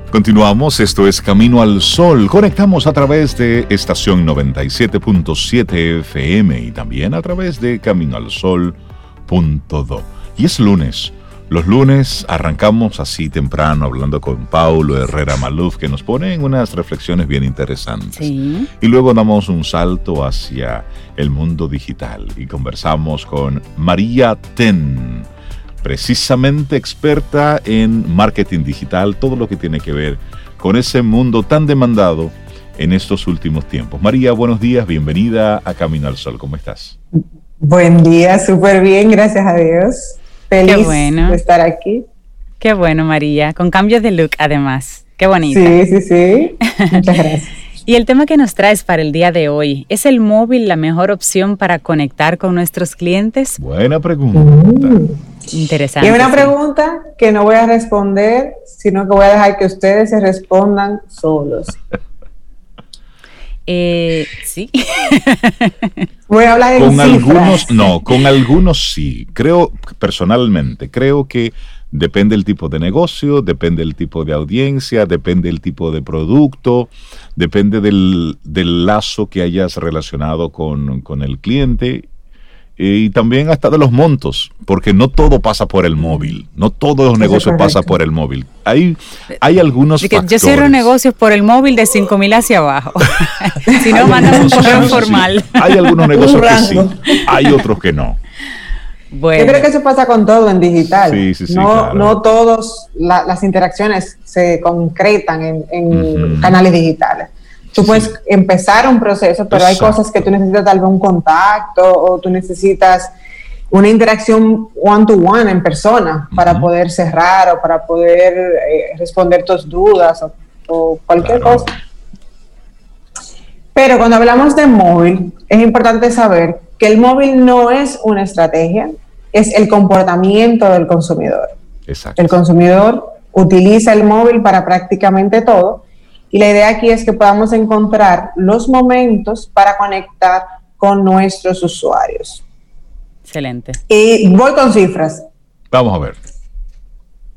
Continuamos, esto es Camino al Sol. Conectamos a través de estación 97.7 FM y también a través de caminoalsol.do. Y es lunes. Los lunes arrancamos así temprano hablando con Paulo Herrera Maluf, que nos pone en unas reflexiones bien interesantes. Y luego damos un salto hacia el mundo digital y conversamos con María Ten, precisamente experta en marketing digital, todo lo que tiene que ver con ese mundo tan demandado en estos últimos tiempos. María, buenos días, bienvenida a Camino al Sol, ¿cómo estás? Buen día, súper bien, gracias a Dios. Feliz de estar aquí. Qué bueno, María. Con cambios de look, además. Qué bonito. Sí, sí, sí. <laughs> Muchas gracias. y el tema que nos traes para el día de hoy, ¿es el móvil la mejor opción para conectar con nuestros clientes? Buena pregunta. Mm. Interesante. Y una pregunta que no voy a responder, sino que voy a dejar que ustedes se respondan solos. Eh, sí. <laughs> Voy a hablar con algunos, no, con algunos sí. Creo, personalmente, creo que depende el tipo de negocio, depende el tipo de audiencia, depende el tipo de producto, depende del, lazo que hayas relacionado con, con el cliente y también hasta de los montos, porque no todo pasa por el móvil, no todos los negocios pasan por el móvil. Hay, hay algunos factores. Yo cierro negocios por el móvil de 5 mil hacia abajo. <laughs> si no, mandan un correo informal. Hay algunos negocios que sí, <laughs> hay otros que no. Bueno. Yo creo que eso pasa con todo en digital. Sí, sí, sí, no, no todas las interacciones se concretan en, canales digitales. Tú puedes empezar un proceso, pero hay cosas que tú necesitas tal vez un contacto o tú necesitas una interacción one-to-one en persona para poder cerrar o para poder eh, responder tus dudas o, cualquier cosa. Pero cuando hablamos de móvil, es importante saber que el móvil no es una estrategia, es el comportamiento del consumidor. Exacto. El consumidor utiliza el móvil para prácticamente todo y la idea aquí es que podamos encontrar los momentos para conectar con nuestros usuarios. Excelente. Y voy con cifras. Vamos a ver.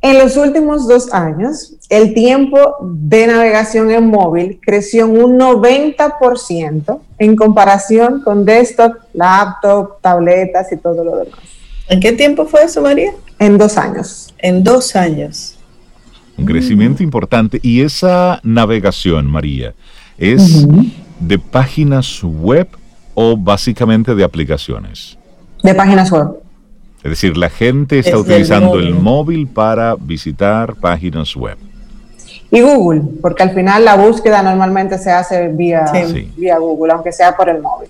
En los últimos dos años, el tiempo de navegación en móvil creció en un 90% en comparación con desktop, laptop, tabletas y todo lo demás. ¿En qué tiempo fue eso, María? En dos años. En dos años un crecimiento importante. Y esa navegación, María, ¿es de páginas web o básicamente de aplicaciones? De páginas web. Es decir, la gente está utilizando el móvil para visitar páginas web. Y Google, porque al final la búsqueda normalmente se hace vía, vía Google, aunque sea por el móvil.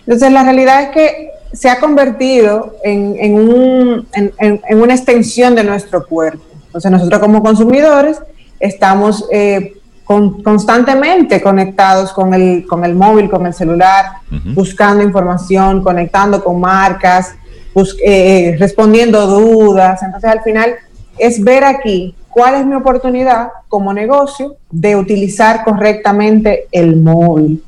Entonces, la realidad es que se ha convertido en, un, en una extensión de nuestro cuerpo. Entonces nosotros como consumidores estamos eh, constantemente conectados con el, con el móvil, con el celular, buscando información, conectando con marcas, eh, respondiendo dudas. Entonces al final es ver aquí cuál es mi oportunidad como negocio de utilizar correctamente el móvil.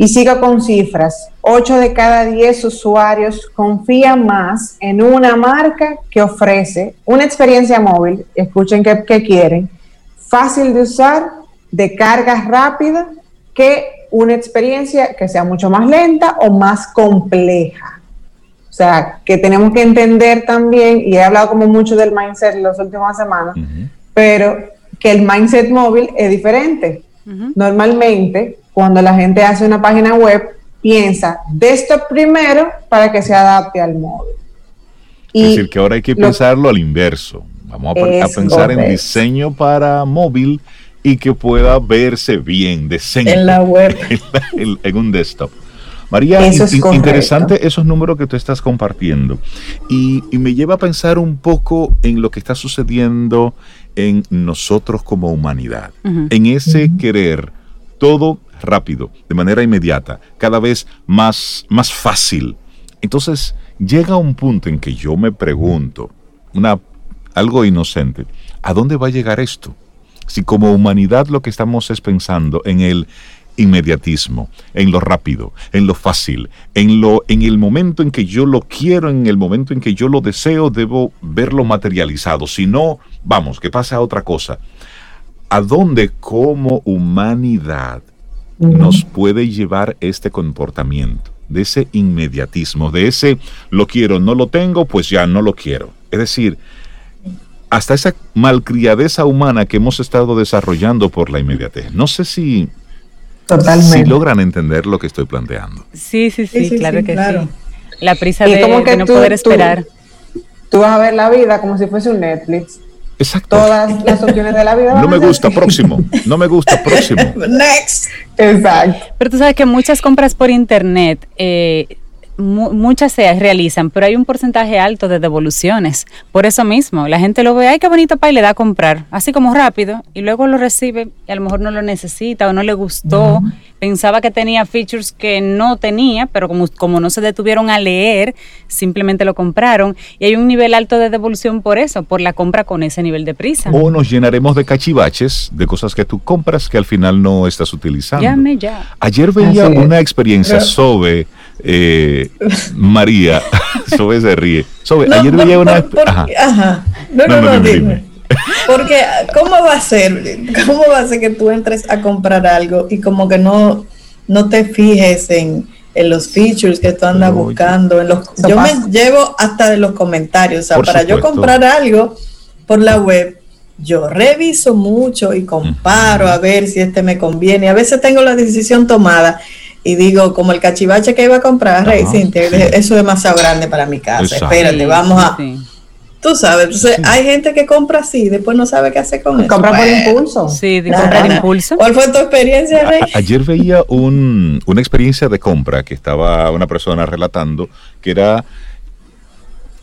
Y sigo con cifras. 8 de cada 10 usuarios confían más en una marca que ofrece una experiencia móvil, escuchen qué, quieren, fácil de usar, de carga rápida, que una experiencia que sea mucho más lenta o más compleja. O sea, que tenemos que entender también, y he hablado como mucho del mindset en las últimas semanas, pero que el mindset móvil es diferente. Normalmente cuando la gente hace una página web, piensa de esto primero para que se adapte al móvil. es decir, que ahora hay que pensarlo al inverso. Vamos a, pensar en diseño para móvil y que pueda verse bien, decente. En la web. <laughs> en, un desktop. María, interesante esos números que tú estás compartiendo. Y, me lleva a pensar un poco en lo que está sucediendo en nosotros como humanidad, en ese querer todo rápido, de manera inmediata, cada vez más, más fácil. Entonces llega un punto en que yo me pregunto, una, algo inocente, ¿a dónde va a llegar esto? Si como humanidad lo que estamos es pensando en el inmediatismo, en lo rápido, en lo fácil, en lo en el momento en que yo lo quiero, en el momento en que yo lo deseo, debo verlo materializado, si no, vamos, que pasa otra cosa. ¿A dónde como humanidad nos puede llevar este comportamiento, de ese inmediatismo, de ese lo quiero, no lo tengo, pues ya no lo quiero. Es decir, hasta esa malcriadeza humana que hemos estado desarrollando por la inmediatez. No sé si, si logran entender lo que estoy planteando. Sí, sí, sí, claro que sí. La prisa de, no poder esperar. tú vas a ver la vida como si fuese un Netflix Exacto. Todas las opciones de la vida. No me gusta próximo. No me gusta próximo. <laughs> Next. Exacto. Pero tú sabes que muchas compras por internet eh, muchas se realizan, pero hay un porcentaje alto de devoluciones. Por eso mismo, la gente lo ve, ay, qué bonito pa' y le da a comprar, así como rápido, y luego lo recibe y a lo mejor no lo necesita o no le gustó, pensaba que tenía features que no tenía, pero como, como no se detuvieron a leer, simplemente lo compraron. Y hay un nivel alto de devolución por eso, por la compra con ese nivel de prisa. O nos llenaremos de cachivaches, de cosas que tú compras que al final no estás utilizando. Llame ya. Ayer veía una experiencia sobre eh, María, <laughs> Sobe se ríe. Sobe, ayer veía una. ajá. No, no, no, dime. Porque, ¿cómo va a ser? ¿Cómo va a ser que tú entres a comprar algo y como que no, no te fijes en, en los features que tú andas buscando. En los, yo me llevo hasta de los comentarios. O sea, para yo comprar algo por la web, yo reviso mucho y comparo a ver si este me conviene. A veces tengo la decisión tomada y digo, como el cachivache que iba a comprar, Rey, eso es demasiado grande para mi casa. Espérate, vamos a... Tú sabes, entonces hay gente que compra así y después no sabe qué hacer con eso. Compra por impulso. Sí, de comprar impulso. ¿Cuál fue tu experiencia, Rey? ayer veía un, una experiencia de compra que estaba una persona relatando que era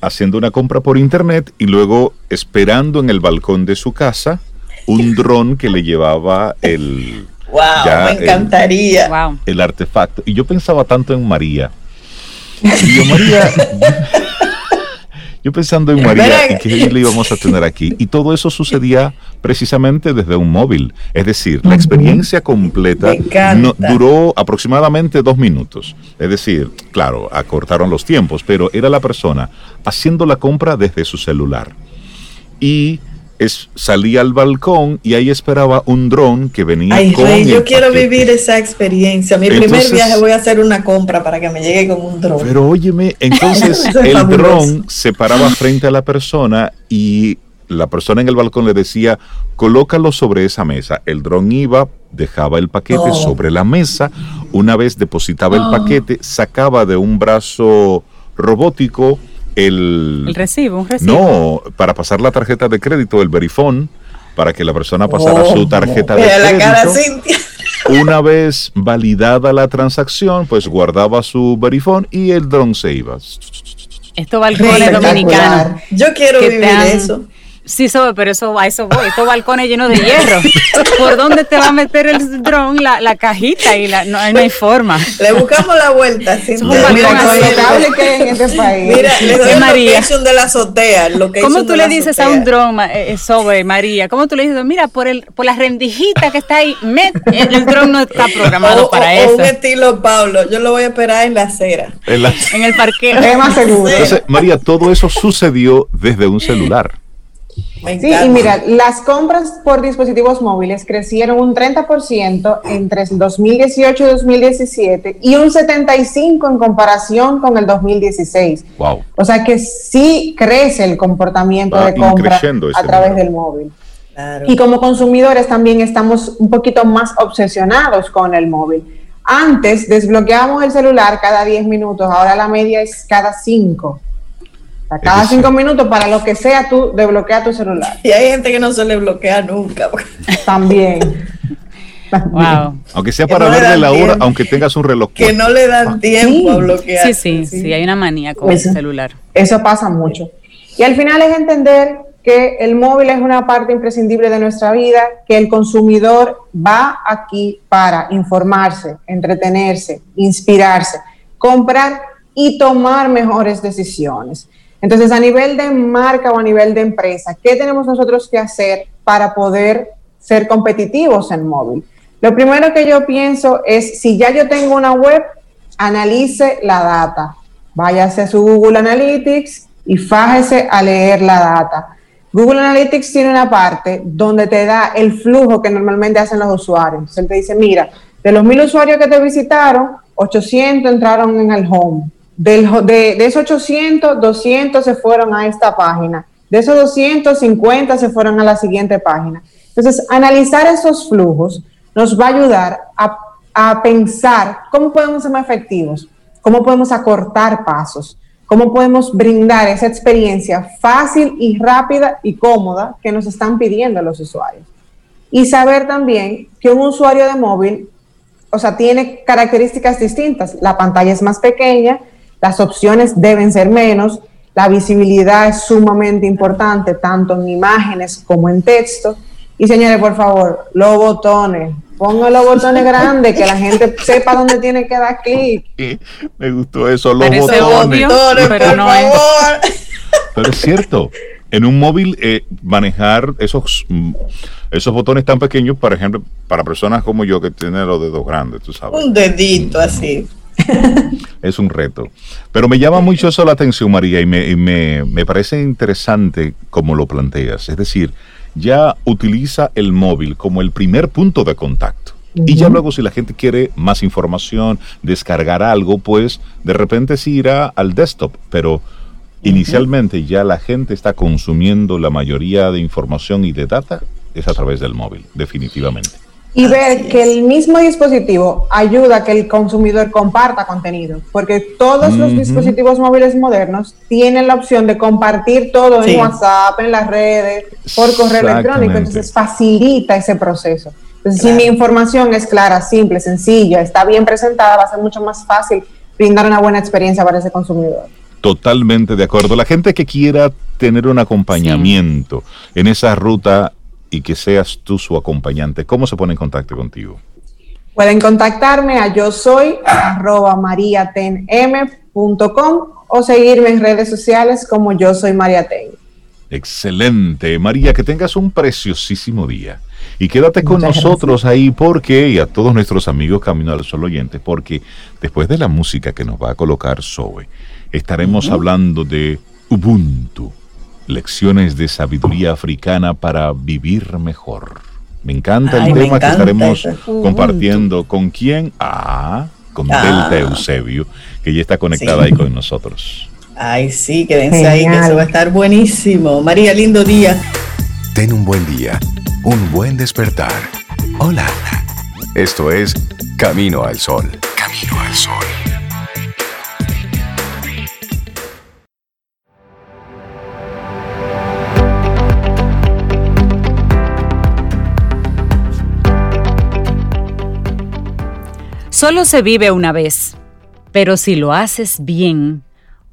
haciendo una compra por internet y luego esperando en el balcón de su casa un dron que le llevaba el... ¡Wow! me encantaría. El, el, artefacto. Y yo pensaba tanto en María. Y yo, María... Yo pensando en María y que le íbamos a tener aquí. Y todo eso sucedía precisamente desde un móvil. Es decir, la experiencia completa no, duró aproximadamente dos minutos. Es decir, claro, acortaron los tiempos, pero era la persona haciendo la compra desde su celular. Y es, salía al balcón y ahí esperaba un dron que venía Ay, Rey, yo quiero vivir esa experiencia. Mi primer viaje voy a hacer una compra para que me llegue con un dron. Pero óyeme, entonces <laughs> el dron se paraba frente a la persona y la persona en el balcón le decía, colócalo sobre esa mesa. El dron iba, dejaba el paquete oh. sobre la mesa, una vez depositaba el oh. paquete, sacaba de un brazo robótico el, recibo, un recibo. No, para pasar la tarjeta de crédito, el verifón, para que la persona pasara su oh, tarjeta de crédito. <laughs> Una vez validada la transacción, pues guardaba su verifón y el dron se iba. Esto balcones dominicanos. Yo quiero vivir eso. Sí, pero eso, a eso voy. Estos balcones llenos de hierro. ¿Por dónde te va a meter el dron, la, la cajita? y la, no, no, hay forma. Le buscamos la vuelta. Sin mira, que hay en este país. Mira, le doy María. de la azotea. ¿Cómo tú le dices a un dron eh, eh, sobre María? ¿Cómo tú le dices, mira, por el por la rendijita que está ahí, el, dron no está programado para eso? un estilo Pablo. Yo lo voy a esperar en la acera. En, el parqueo. Es más seguro. Entonces, María, todo eso sucedió desde un celular. Sí, y mira, las compras por dispositivos móviles crecieron un 30% entre el 2018 y 2017 y un 75% en comparación con el 2016. Wow. O sea que sí crece el comportamiento de compra a través del móvil. Y como consumidores también estamos un poquito más obsesionados con el móvil. Antes desbloqueábamos el celular cada 10 minutos, ahora la media es cada 5 cada cinco minutos, para lo que sea, tú desbloquea tu celular. Y hay gente que no se le bloquea nunca. <laughs> También. Wow. Aunque sea para verle la hora, aunque tengas un reloj. Que no le dan ah. tiempo a bloquear. Sí, sí, sí, hay una manía con el celular. Eso pasa mucho. Y al final es entender que el móvil es una parte imprescindible de nuestra vida, que el consumidor va aquí para informarse, entretenerse, inspirarse, comprar y tomar mejores decisiones. Entonces, a nivel de marca o a nivel de empresa, ¿qué tenemos nosotros que hacer para poder ser competitivos en móvil? Lo primero que yo pienso es, si ya yo tengo una web, analice la data. Váyase a su Google Analytics y fájese a leer la data. Google Analytics tiene una parte donde te da el flujo que normalmente hacen los usuarios. Él te dice, mira, de los mil usuarios que te visitaron, 800 entraron en el home, de, esos 800, 200 se fueron a esta página. De esos 250 se fueron a la siguiente página. Entonces, analizar esos flujos nos va a ayudar a, a pensar cómo podemos ser más efectivos, cómo podemos acortar pasos, cómo podemos brindar esa experiencia fácil y rápida y cómoda que nos están pidiendo los usuarios. Y saber también que un usuario de móvil, o sea, tiene características distintas. La pantalla es más pequeña, las opciones deben ser menos, la visibilidad es sumamente importante, tanto en imágenes como en texto. Y señores, por favor, los botones, pongan los botones <laughs> grandes, que la gente sepa dónde tiene que dar clic. Me gustó eso, los botones. pero no es. Pero es cierto, en un móvil eh, manejar esos, mm, esos botones tan pequeños, por ejemplo, para personas como yo que tienen los dedos grandes, tú sabes. Un dedito así. <laughs> es un reto. Pero me llama mucho eso la atención, María, y, me, me, parece interesante como lo planteas. Es decir, ya utiliza el móvil como el primer punto de contacto. Y ya luego si la gente quiere más información, descargar algo, pues de repente sí irá al desktop, pero inicialmente ya la gente está consumiendo la mayoría de información y de data es a través del móvil, definitivamente. Y ver que el mismo dispositivo ayuda a que el consumidor comparta contenido, porque todos los dispositivos móviles modernos tienen la opción de compartir todo en WhatsApp, en las redes, por correo electrónico, entonces facilita ese proceso. Entonces, si mi información es clara, simple, sencilla, está bien presentada, va a ser mucho más fácil brindar una buena experiencia para ese consumidor. Totalmente de acuerdo. La gente que quiera tener un acompañamiento en esa ruta y que seas tú su acompañante, ¿cómo se pone en contacto contigo? Pueden contactarme a yo soy arroba o seguirme en redes sociales como yo soy María Ten. Excelente. María, que tengas un preciosísimo día. Y quédate con nosotros ahí porque, y a todos nuestros amigos Camino al Sol oyente, porque después de la música que nos va a colocar Zoe, estaremos hablando de Ubuntu Lecciones de sabiduría africana para vivir mejor. Me encanta el tema que estaremos compartiendo. ¿Con quién? Ah, con ah. Delta Eusebio, que ya está conectada ahí con nosotros. Ay, sí, quédense ahí, que eso va a estar buenísimo. María, lindo día. Ten un buen día, un buen despertar. Hola. Esto es Camino al Sol. Camino al Sol. Solo se vive una vez, pero si lo haces bien,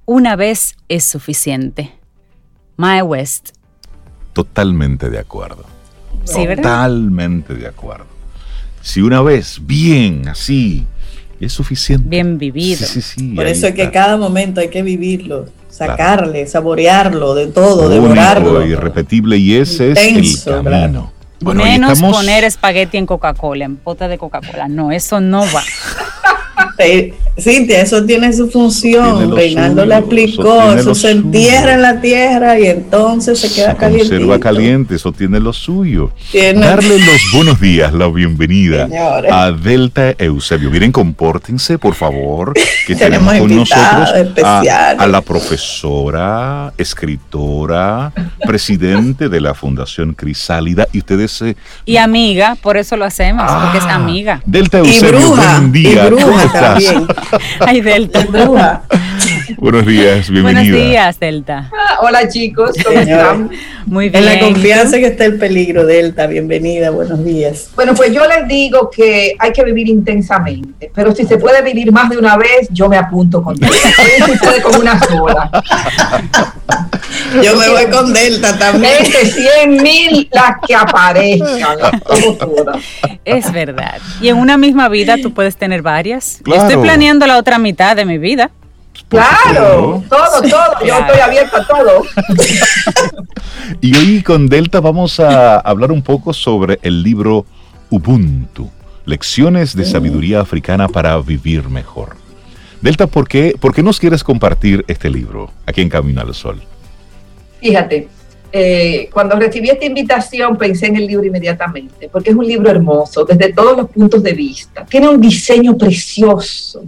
una vez es suficiente. My West. Totalmente de acuerdo. Totalmente de acuerdo. Si una vez bien, así, es suficiente. Bien vivido. Por eso es que cada momento hay que vivirlo, sacarle, saborearlo de todo, devorarlo. irrepetible y ese es el camino. Menos poner espagueti en Coca-Cola, en pote de Coca-Cola. No, eso no va. <laughs> Cintia, eso tiene su función. Reinaldo le aplicó, eso, se entierra en la tierra y entonces se queda caliente. Conserva caliente, eso tiene lo suyo. Darle los buenos días, la bienvenida a Delta Eusebio. Miren, compórtense, por favor, <laughs> que tenemos, con nosotros a, la profesora, escritora, presidente de la Fundación Crisálida y ustedes. Eh, y amiga, por eso lo hacemos, porque es ah, amiga. Delta Eusebio, buen día. Ay, Delta. <laughs> Buenos días, bienvenida. Buenos días, Delta. Ah, hola, chicos, ¿cómo están? Muy bien. En la confianza que está el peligro, Delta, bienvenida, buenos días. Bueno, pues yo les digo que hay que vivir intensamente, pero si se puede vivir más de una vez, yo me apunto con Delta. <laughs> si puede con una sola. Yo me voy con Delta también. 100 mil las que aparezcan, Es verdad. Y en una misma vida tú puedes tener varias. Estoy planeando la otra mitad de mi vida. Claro, todo, todo. Yo estoy abierta a todo. <laughs> y hoy con Delta vamos a hablar un poco sobre el libro Ubuntu, Lecciones de Sabiduría Africana para Vivir Mejor. Delta, ¿por qué, ¿por qué nos quieres compartir este libro aquí en Camino al Sol? Fíjate, eh, cuando recibí esta invitación pensé en el libro inmediatamente, porque es un libro hermoso desde todos los puntos de vista. Tiene un diseño precioso,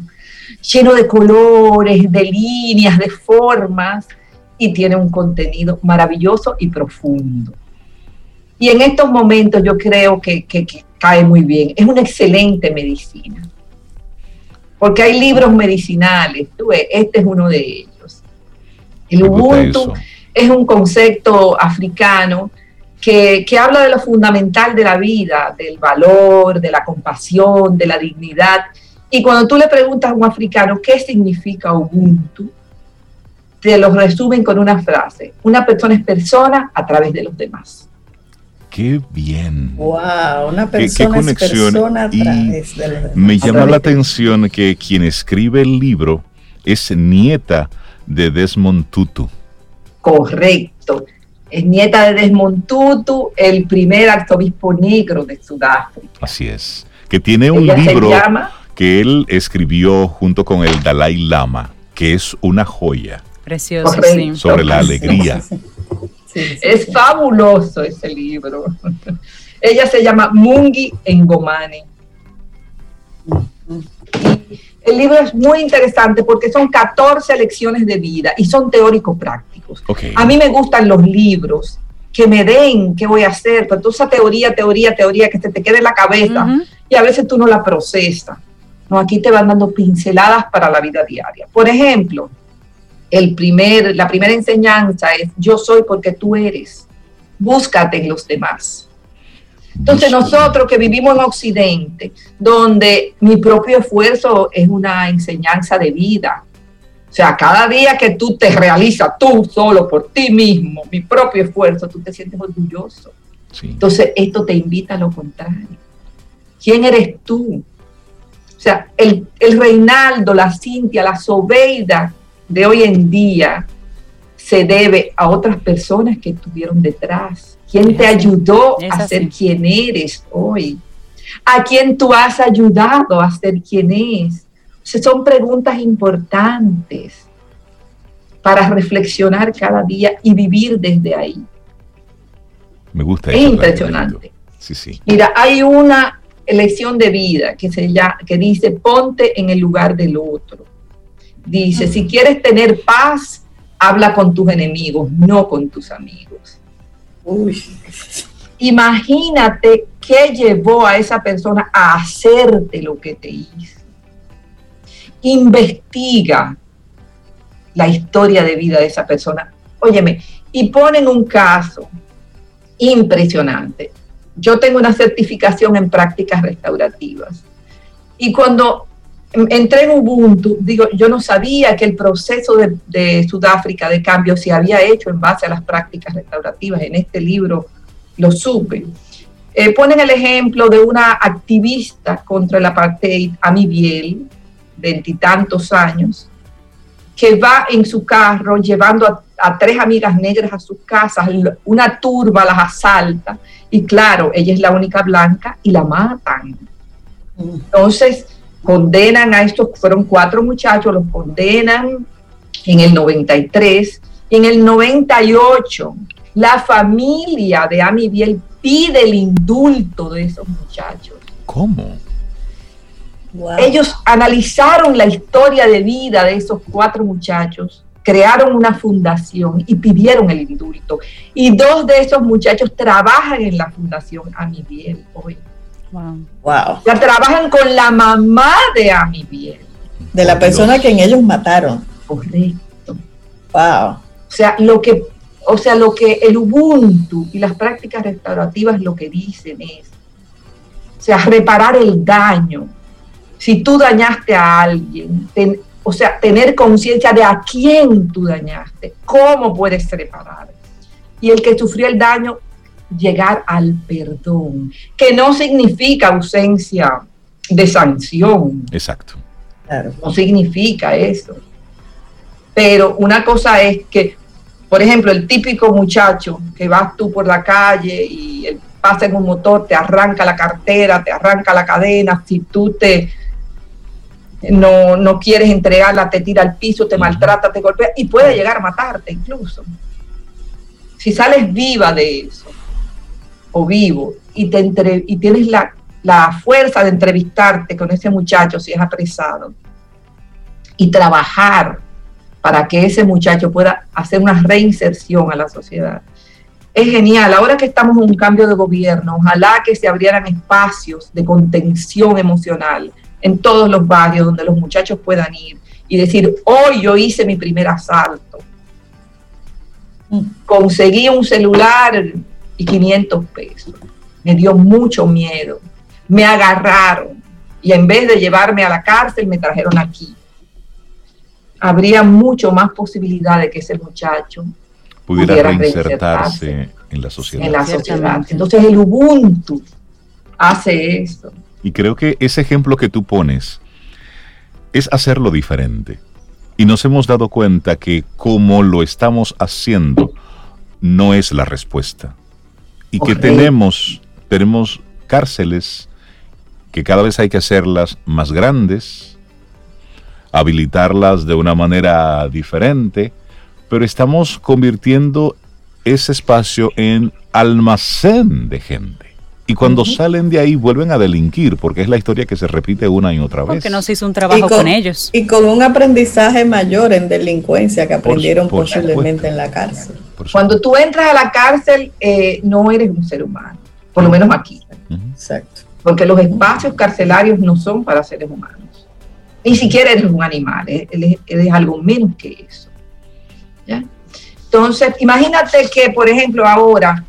lleno de colores, de líneas, de formas, y tiene un contenido maravilloso y profundo. Y en estos momentos yo creo que, cae muy bien. Es una excelente medicina. Porque hay libros medicinales, este es uno de ellos. El Ubuntu es un concepto africano que, que, habla de lo fundamental de la vida, del valor, de la compasión, de la dignidad, y cuando tú le preguntas a un africano qué significa Ubuntu, te lo resumen con una frase. Una persona es persona a través de los demás. Qué bien. Wow, una persona es persona a través de los demás. Me llama la atención que quien escribe el libro es nieta de Desmond Tutu. Correcto. Es nieta de Desmond Tutu, el primer arzobispo negro de Sudáfrica. Así es. Que tiene un libro que él escribió junto con el Dalai Lama, que es una joya. Precioso, Sobre la alegría. <laughs> Es fabuloso ese libro. <laughs> Ella se llama Mungi Engomani. el libro es muy interesante porque son 14 lecciones de vida y son teóricos prácticos. A mí me gustan los libros que me den qué voy a hacer, pero toda esa teoría, teoría, teoría que se te quede en la cabeza y a veces tú no la procesas. No, aquí te van dando pinceladas para la vida diaria. Por ejemplo, el primer, la primera enseñanza es yo soy porque tú eres. Búscate en los demás. Entonces nosotros que vivimos en Occidente, donde mi propio esfuerzo es una enseñanza de vida, o sea, cada día que tú te realizas tú solo por ti mismo, mi propio esfuerzo, tú te sientes orgulloso. Entonces esto te invita a lo contrario. ¿Quién eres tú? O sea, el, el Reinaldo, la Cintia, la Sobeida de hoy en día se debe a otras personas que estuvieron detrás ¿Quién te ayudó a ser quien eres hoy? ¿A quién tú has ayudado a ser quien es? son preguntas importantes para reflexionar cada día y vivir desde ahí. Me gusta. Es impresionante. Sí, sí. Mira, hay una lección de vida que, se que dice, ponte en el lugar del otro. Dice, si quieres tener paz, habla con tus enemigos, no con tus amigos. Imagínate qué llevó a esa persona a hacerte lo que te hizo. Investiga la historia de vida de esa persona. Óyeme, y ponen un caso impresionante. Yo tengo una certificación en prácticas restaurativas. Y cuando entré en Ubuntu, digo, yo no sabía que el proceso de, Sudáfrica de cambio se había hecho en base a las prácticas restaurativas. En este libro lo supe. Eh, ponen el ejemplo de una activista contra el apartheid, Amy Biel, veintitantos años, que va en su carro llevando a, a, tres amigas negras a sus casas, una turba las asalta y claro, ella es la única blanca y la matan. Mm. Entonces, condenan a estos, fueron cuatro muchachos, los condenan en el 93 y en el 98 la familia de Amy Biel pide el indulto de esos muchachos. ¿Cómo? Ellos analizaron la historia de vida de esos cuatro muchachos, crearon una fundación y pidieron el indulto. Y dos de esos muchachos trabajan en la fundación Amy Biel hoy. Wow. Ya trabajan con la mamá de Amy Biel. De la persona que en ellos mataron. Correcto. Wow. O sea, lo que, o sea, lo que el Ubuntu y las prácticas restaurativas lo que dicen es, o sea, reparar el daño. Si tú dañaste a alguien, o sea, tener conciencia de a quién tú dañaste, cómo puedes reparar. Y el que sufrió el daño, llegar al perdón, que no significa ausencia de sanción. Exacto. No significa eso. Pero una cosa es que, por ejemplo, el típico muchacho que vas tú por la calle y pasa en un motor, te arranca la cartera, te arranca la cadena, si tú te no, no quieres entregarla, te tira al piso, te maltrata, te golpea y puede llegar a matarte incluso. Si sales viva de eso, o vivo y, te y tienes la, la fuerza de entrevistarte con ese muchacho si es apresado y trabajar para que ese muchacho pueda hacer una reinserción a la sociedad. Es genial. Ahora que estamos en un cambio de gobierno, ojalá que se abrieran espacios de contención emocional en todos los barrios donde los muchachos puedan ir y decir, hoy yo hice mi primer asalto. Conseguí un celular y 500 pesos. Me dio mucho miedo. Me agarraron y en vez de llevarme a la cárcel me trajeron aquí. Habría mucho más posibilidad de que ese muchacho pudiera, reinsertarse, en la sociedad. En la sociedad. Entonces el Ubuntu hace eso. Y creo que ese ejemplo que tú pones es hacerlo diferente. Y nos hemos dado cuenta que como lo estamos haciendo, no es la respuesta y que tenemos, tenemos cárceles que cada vez hay que hacerlas más grandes, habilitarlas de una manera diferente, pero estamos convirtiendo ese espacio en almacén de gente. Y cuando salen de ahí vuelven a delinquir, porque es la historia que se repite una y otra vez. Porque no se hizo un trabajo con, ellos. Y con un aprendizaje mayor en delincuencia que aprendieron posiblemente en la cárcel. Cuando tú entras a la cárcel, eh, no eres un ser humano, por lo menos aquí. Exacto. Porque los espacios carcelarios no son para seres humanos. Ni siquiera eres un animal, eres, algo menos que eso. Entonces, imagínate que, por ejemplo, ahora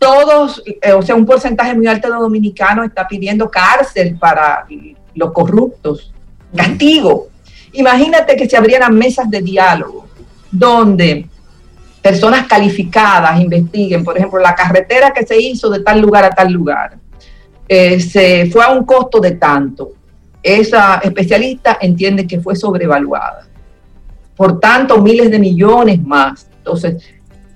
todos, eh, o sea, un porcentaje muy alto de dominicanos está pidiendo cárcel para los corruptos, castigo. Imagínate que se abrieran mesas de diálogo donde personas calificadas investiguen, por ejemplo, la carretera que se hizo de tal lugar a tal lugar, eh, se fue a un costo de tanto. Esa especialista entiende que fue sobrevaluada. Por tanto, miles de millones más. Entonces,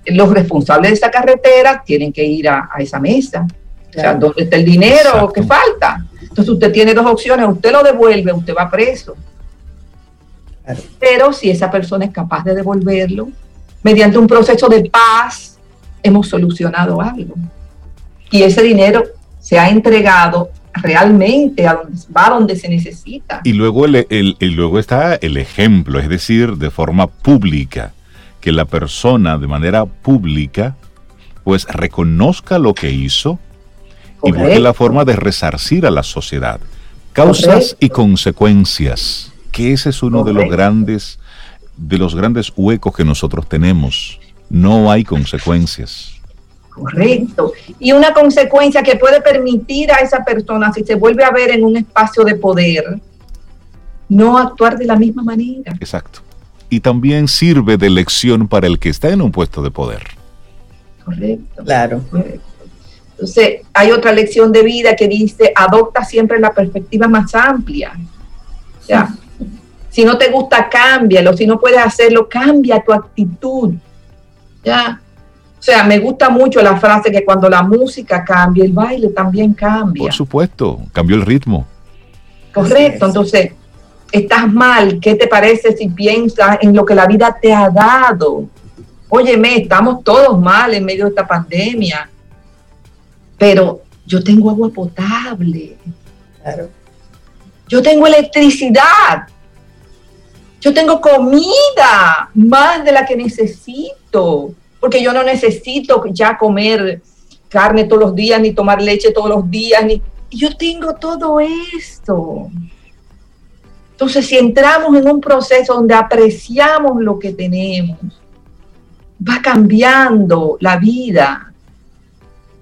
los responsables de esa carretera tienen que ir a, esa mesa. O sea, ¿dónde está el dinero que falta? Entonces usted tiene dos opciones, usted lo devuelve, usted va preso. Pero si esa persona es capaz de devolverlo, mediante un proceso de paz, hemos solucionado algo. Y ese dinero se ha entregado realmente a donde, va donde se necesita. Y luego, el, luego está el ejemplo, es decir, de forma pública que la persona de manera pública pues reconozca lo que hizo y busque la forma de resarcir a la sociedad. Causas y consecuencias, que ese es uno de los grandes de los grandes huecos que nosotros tenemos. No hay consecuencias. Correcto. Y una consecuencia que puede permitir a esa persona, si se vuelve a ver en un espacio de poder, no actuar de la misma manera. Exacto y también sirve de lección para el que está en un puesto de poder. Correcto. Claro. Entonces, hay otra lección de vida que dice, adopta siempre la perspectiva más amplia. O sea, si no te gusta, cámbialo. Si no puedes hacerlo, cambia tu actitud. ¿Ya? O sea, me gusta mucho la frase que cuando la música cambia, el baile también cambia. Por supuesto, cambió el ritmo. Correcto, entonces estás mal, ¿qué te parece si piensas en lo que la vida te ha dado? Óyeme, estamos todos mal en medio de esta pandemia, pero yo tengo agua potable. Claro. Yo tengo electricidad. Yo tengo comida más de la que necesito, porque yo no necesito ya comer carne todos los días, ni tomar leche todos los días, ni yo tengo todo esto. Entonces, si entramos en un proceso donde apreciamos lo que tenemos, va cambiando la vida.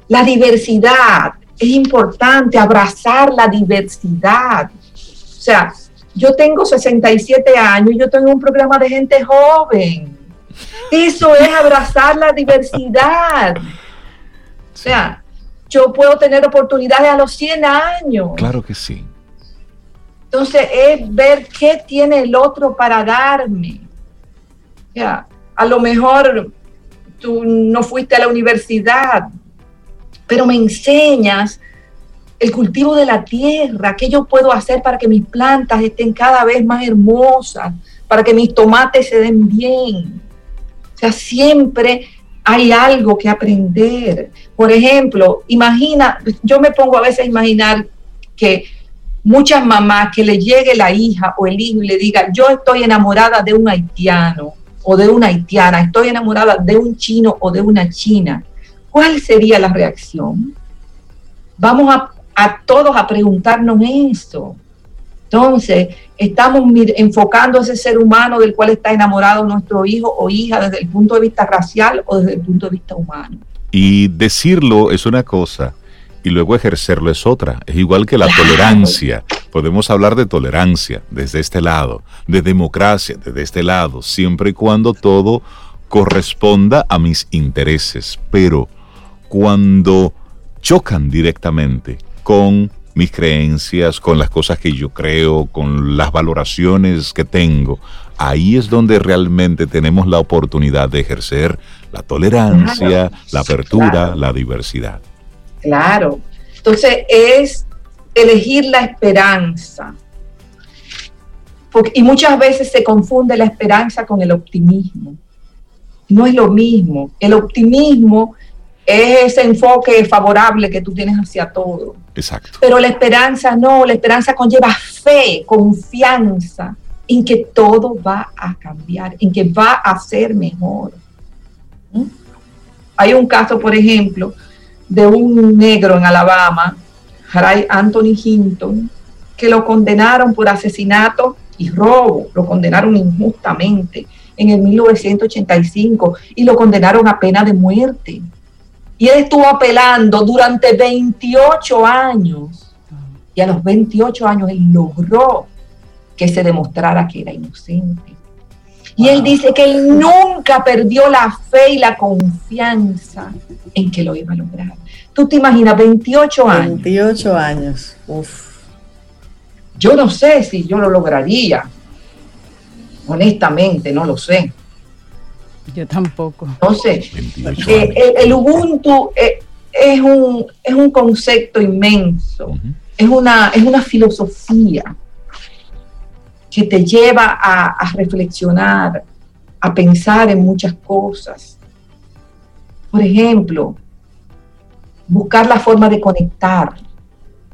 La diversidad, es importante abrazar la diversidad. O sea, yo tengo 67 años y yo tengo un programa de gente joven. Eso es abrazar la diversidad. O sea, yo puedo tener oportunidades a los 100 años. Claro que sí. Entonces es ver qué tiene el otro para darme. Ya, a lo mejor tú no fuiste a la universidad, pero me enseñas el cultivo de la tierra, qué yo puedo hacer para que mis plantas estén cada vez más hermosas, para que mis tomates se den bien. O sea, siempre hay algo que aprender. Por ejemplo, imagina, yo me pongo a veces a imaginar que muchas mamás que le llegue la hija o el hijo y le diga, yo estoy enamorada de un haitiano o de una haitiana, estoy enamorada de un chino o de una china, ¿cuál sería la reacción? Vamos a, todos a preguntarnos eso. Entonces, estamos enfocando a ese ser humano del cual está enamorado nuestro hijo o hija desde el punto de vista racial o desde el punto de vista humano. Y decirlo es una cosa, y luego ejercerlo es otra. Es igual que la <laughs> tolerancia. Podemos hablar de tolerancia desde este lado, de democracia desde este lado, siempre y cuando todo corresponda a mis intereses. Pero cuando chocan directamente con mis creencias, con las cosas que yo creo, con las valoraciones que tengo, ahí es donde realmente tenemos la oportunidad de ejercer la tolerancia, la apertura, la diversidad. Claro. Entonces es elegir la esperanza. y muchas veces se confunde la esperanza con el optimismo. No es lo mismo. El optimismo es ese enfoque favorable que tú tienes hacia todo. Exacto. Pero la esperanza no, la esperanza conlleva fe, confianza en que todo va a cambiar, en que va a ser mejor. ¿Mm? Hay un caso, por ejemplo, de un negro en Alabama, Harai Anthony Hinton, que lo condenaron por asesinato y robo, lo condenaron injustamente en el 1985 y lo condenaron a pena de muerte. Y él estuvo apelando durante 28 años. Y a los 28 años él logró que se demostrara que era inocente. Y él dice que él nunca perdió la fe y la confianza en que lo iba a lograr. Tú te imaginas, 28 años. 28 años, uf. Yo no sé si yo lo lograría. Honestamente, no lo sé. Yo tampoco. Entonces, eh, el, Ubuntu eh, es, un, es un concepto inmenso, es, una, es una filosofía que te lleva a, a reflexionar, a pensar en muchas cosas. Por ejemplo, buscar la forma de conectar.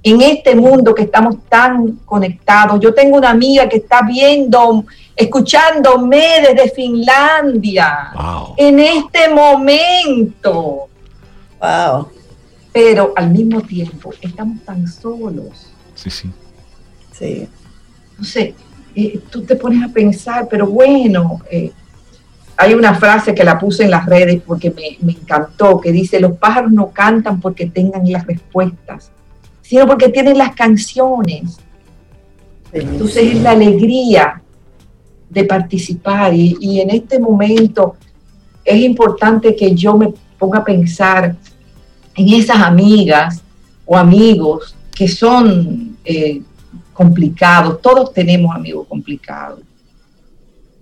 En este mundo que estamos tan conectados, yo tengo una amiga que está viendo escuchándome desde Finlandia en este momento. Wow. Pero al mismo tiempo estamos tan solos. Sí, sí. Sí. Entonces, eh, tú te pones a pensar, pero bueno, eh, hay una frase que la puse en las redes porque me, me, encantó, que dice, los pájaros no cantan porque tengan las respuestas, sino porque tienen las canciones. Entonces es la alegría de participar y, en este momento es importante que yo me ponga a pensar en esas amigas o amigos que son eh, complicados. Todos tenemos amigos complicados.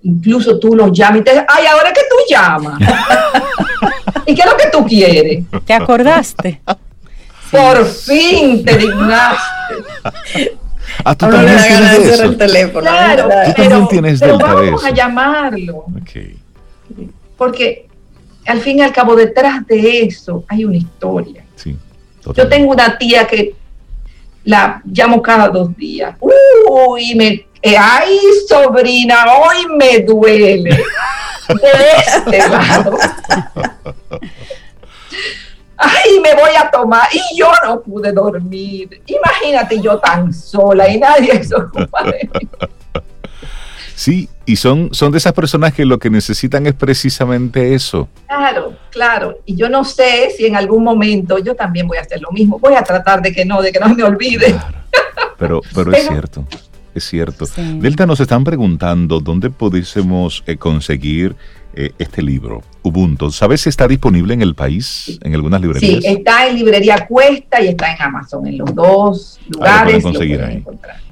Incluso tú los llamas y te ay, ahora que tú llamas. <laughs> ¿Y qué es lo que tú quieres? ¿Te acordaste? <laughs> Por fin te dignaste. Ah, tú también tienes de eso. El teléfono, claro, tú también tienes pero vamos a llamarlo. Okay. Porque al fin y al cabo detrás de eso hay una historia. Sí, Yo tengo una tía que la llamo cada dos días. Uy, me, eh, ay, sobrina, hoy me duele. De este <laughs> lado. ay, me voy a tomar, y yo no pude dormir. Imagínate yo tan sola y nadie se ocupa de mí. Sí, y son, son de esas personas que lo que necesitan es precisamente eso. Claro, claro. Y yo no sé si en algún momento yo también voy a hacer lo mismo. Voy a tratar de que no, de que no me olvide. Pero, pero, es cierto, es cierto. Delta nos están preguntando dónde pudiésemos eh, conseguir eh, este libro, Ubuntu. ¿Sabes si está disponible en el país, en algunas librerías? Sí, está en librería Cuesta y está en Amazon, en los dos lugares. conseguir ahí.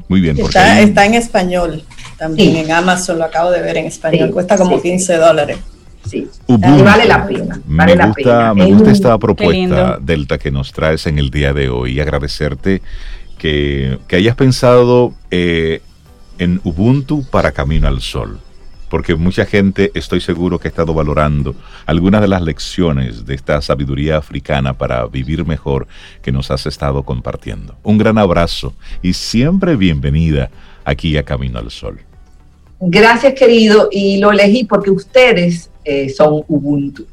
Muy bien. Está, está, en español también, en Amazon, lo acabo de ver en español, cuesta como 15 dólares. Sí, vale la pena. Vale me gusta, Me gusta esta propuesta, Delta, que nos traes en el día de hoy agradecerte que, que hayas pensado eh, en Ubuntu para Camino al Sol porque mucha gente estoy seguro que ha estado valorando algunas de las lecciones de esta sabiduría africana para vivir mejor que nos has estado compartiendo. Un gran abrazo y siempre bienvenida aquí a Camino al Sol. Gracias querido y lo elegí porque ustedes eh, son Ubuntu.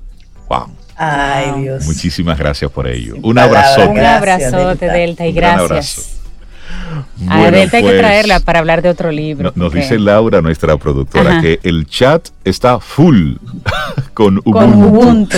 Wow. Ay, Dios. Muchísimas gracias por ello. Un abrazote. Un abrazote, Delta, y gracias. <laughs> A Delta hay que traerla para hablar de otro libro. nos dice Laura, nuestra productora, que el chat está full <laughs> con Ubuntu. Con Ubuntu.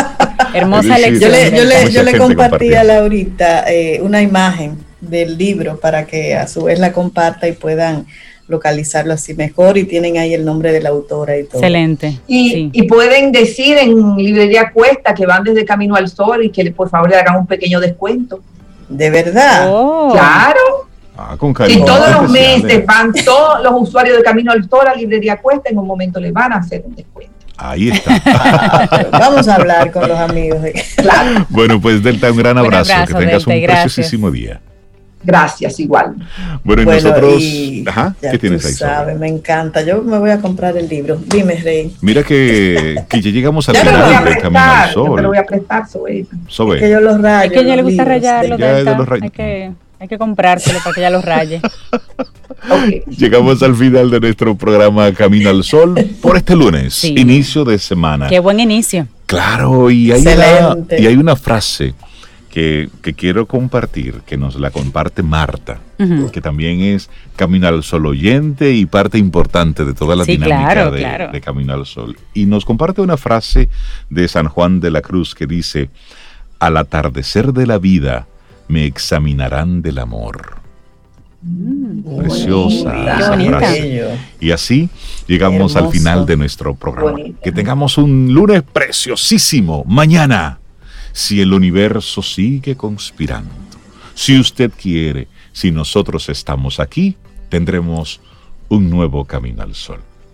<laughs> Hermosa lección. Yo le, yo le, compartí a Laurita eh, una imagen del libro para que a su vez la comparta y puedan localizarlo así mejor y tienen ahí el nombre de la autora y todo. Excelente. Y, y, pueden decir en Librería Cuesta que van desde Camino al Sol y que por favor le hagan un pequeño descuento. ¿De verdad? Oh. Claro. Ah, con y todos los meses van todos los usuarios de Camino al Sol a Librería Cuesta, en un momento les van a hacer un descuento. Ahí está. <laughs> Vamos a hablar con los amigos. Bueno, pues Delta, un gran abrazo. que tengas un preciosísimo día. Gracias, igual. Bueno, y nosotros. Ajá, ¿qué tienes ahí? Sabes, me encanta. Yo me voy a comprar el libro. Dime, Rey. Mira que, <laughs> que ya llegamos al final del Camino al Sol. Yo te lo voy a prestar, Sobe. Sobe. que yo los rayo. Es que a ella le gusta rayarlo. Hay que, hay que comprárselo para que ella los raye. <laughs> Llegamos al final de nuestro programa Camino al Sol por este lunes, inicio de semana. Qué buen inicio. Claro, y hay, una, y hay una frase que, quiero compartir, que nos la comparte Marta, que también es Camino al Sol oyente y parte importante de toda la dinámica de, de, Camino al Sol. Y nos comparte una frase de San Juan de la Cruz que dice, al atardecer de la vida me examinarán del amor. Mm. Preciosa esa frase. Y así llegamos al final de nuestro programa. Que tengamos un lunes preciosísimo mañana si el universo sigue conspirando. Si usted quiere, si nosotros estamos aquí, tendremos un nuevo camino al sol.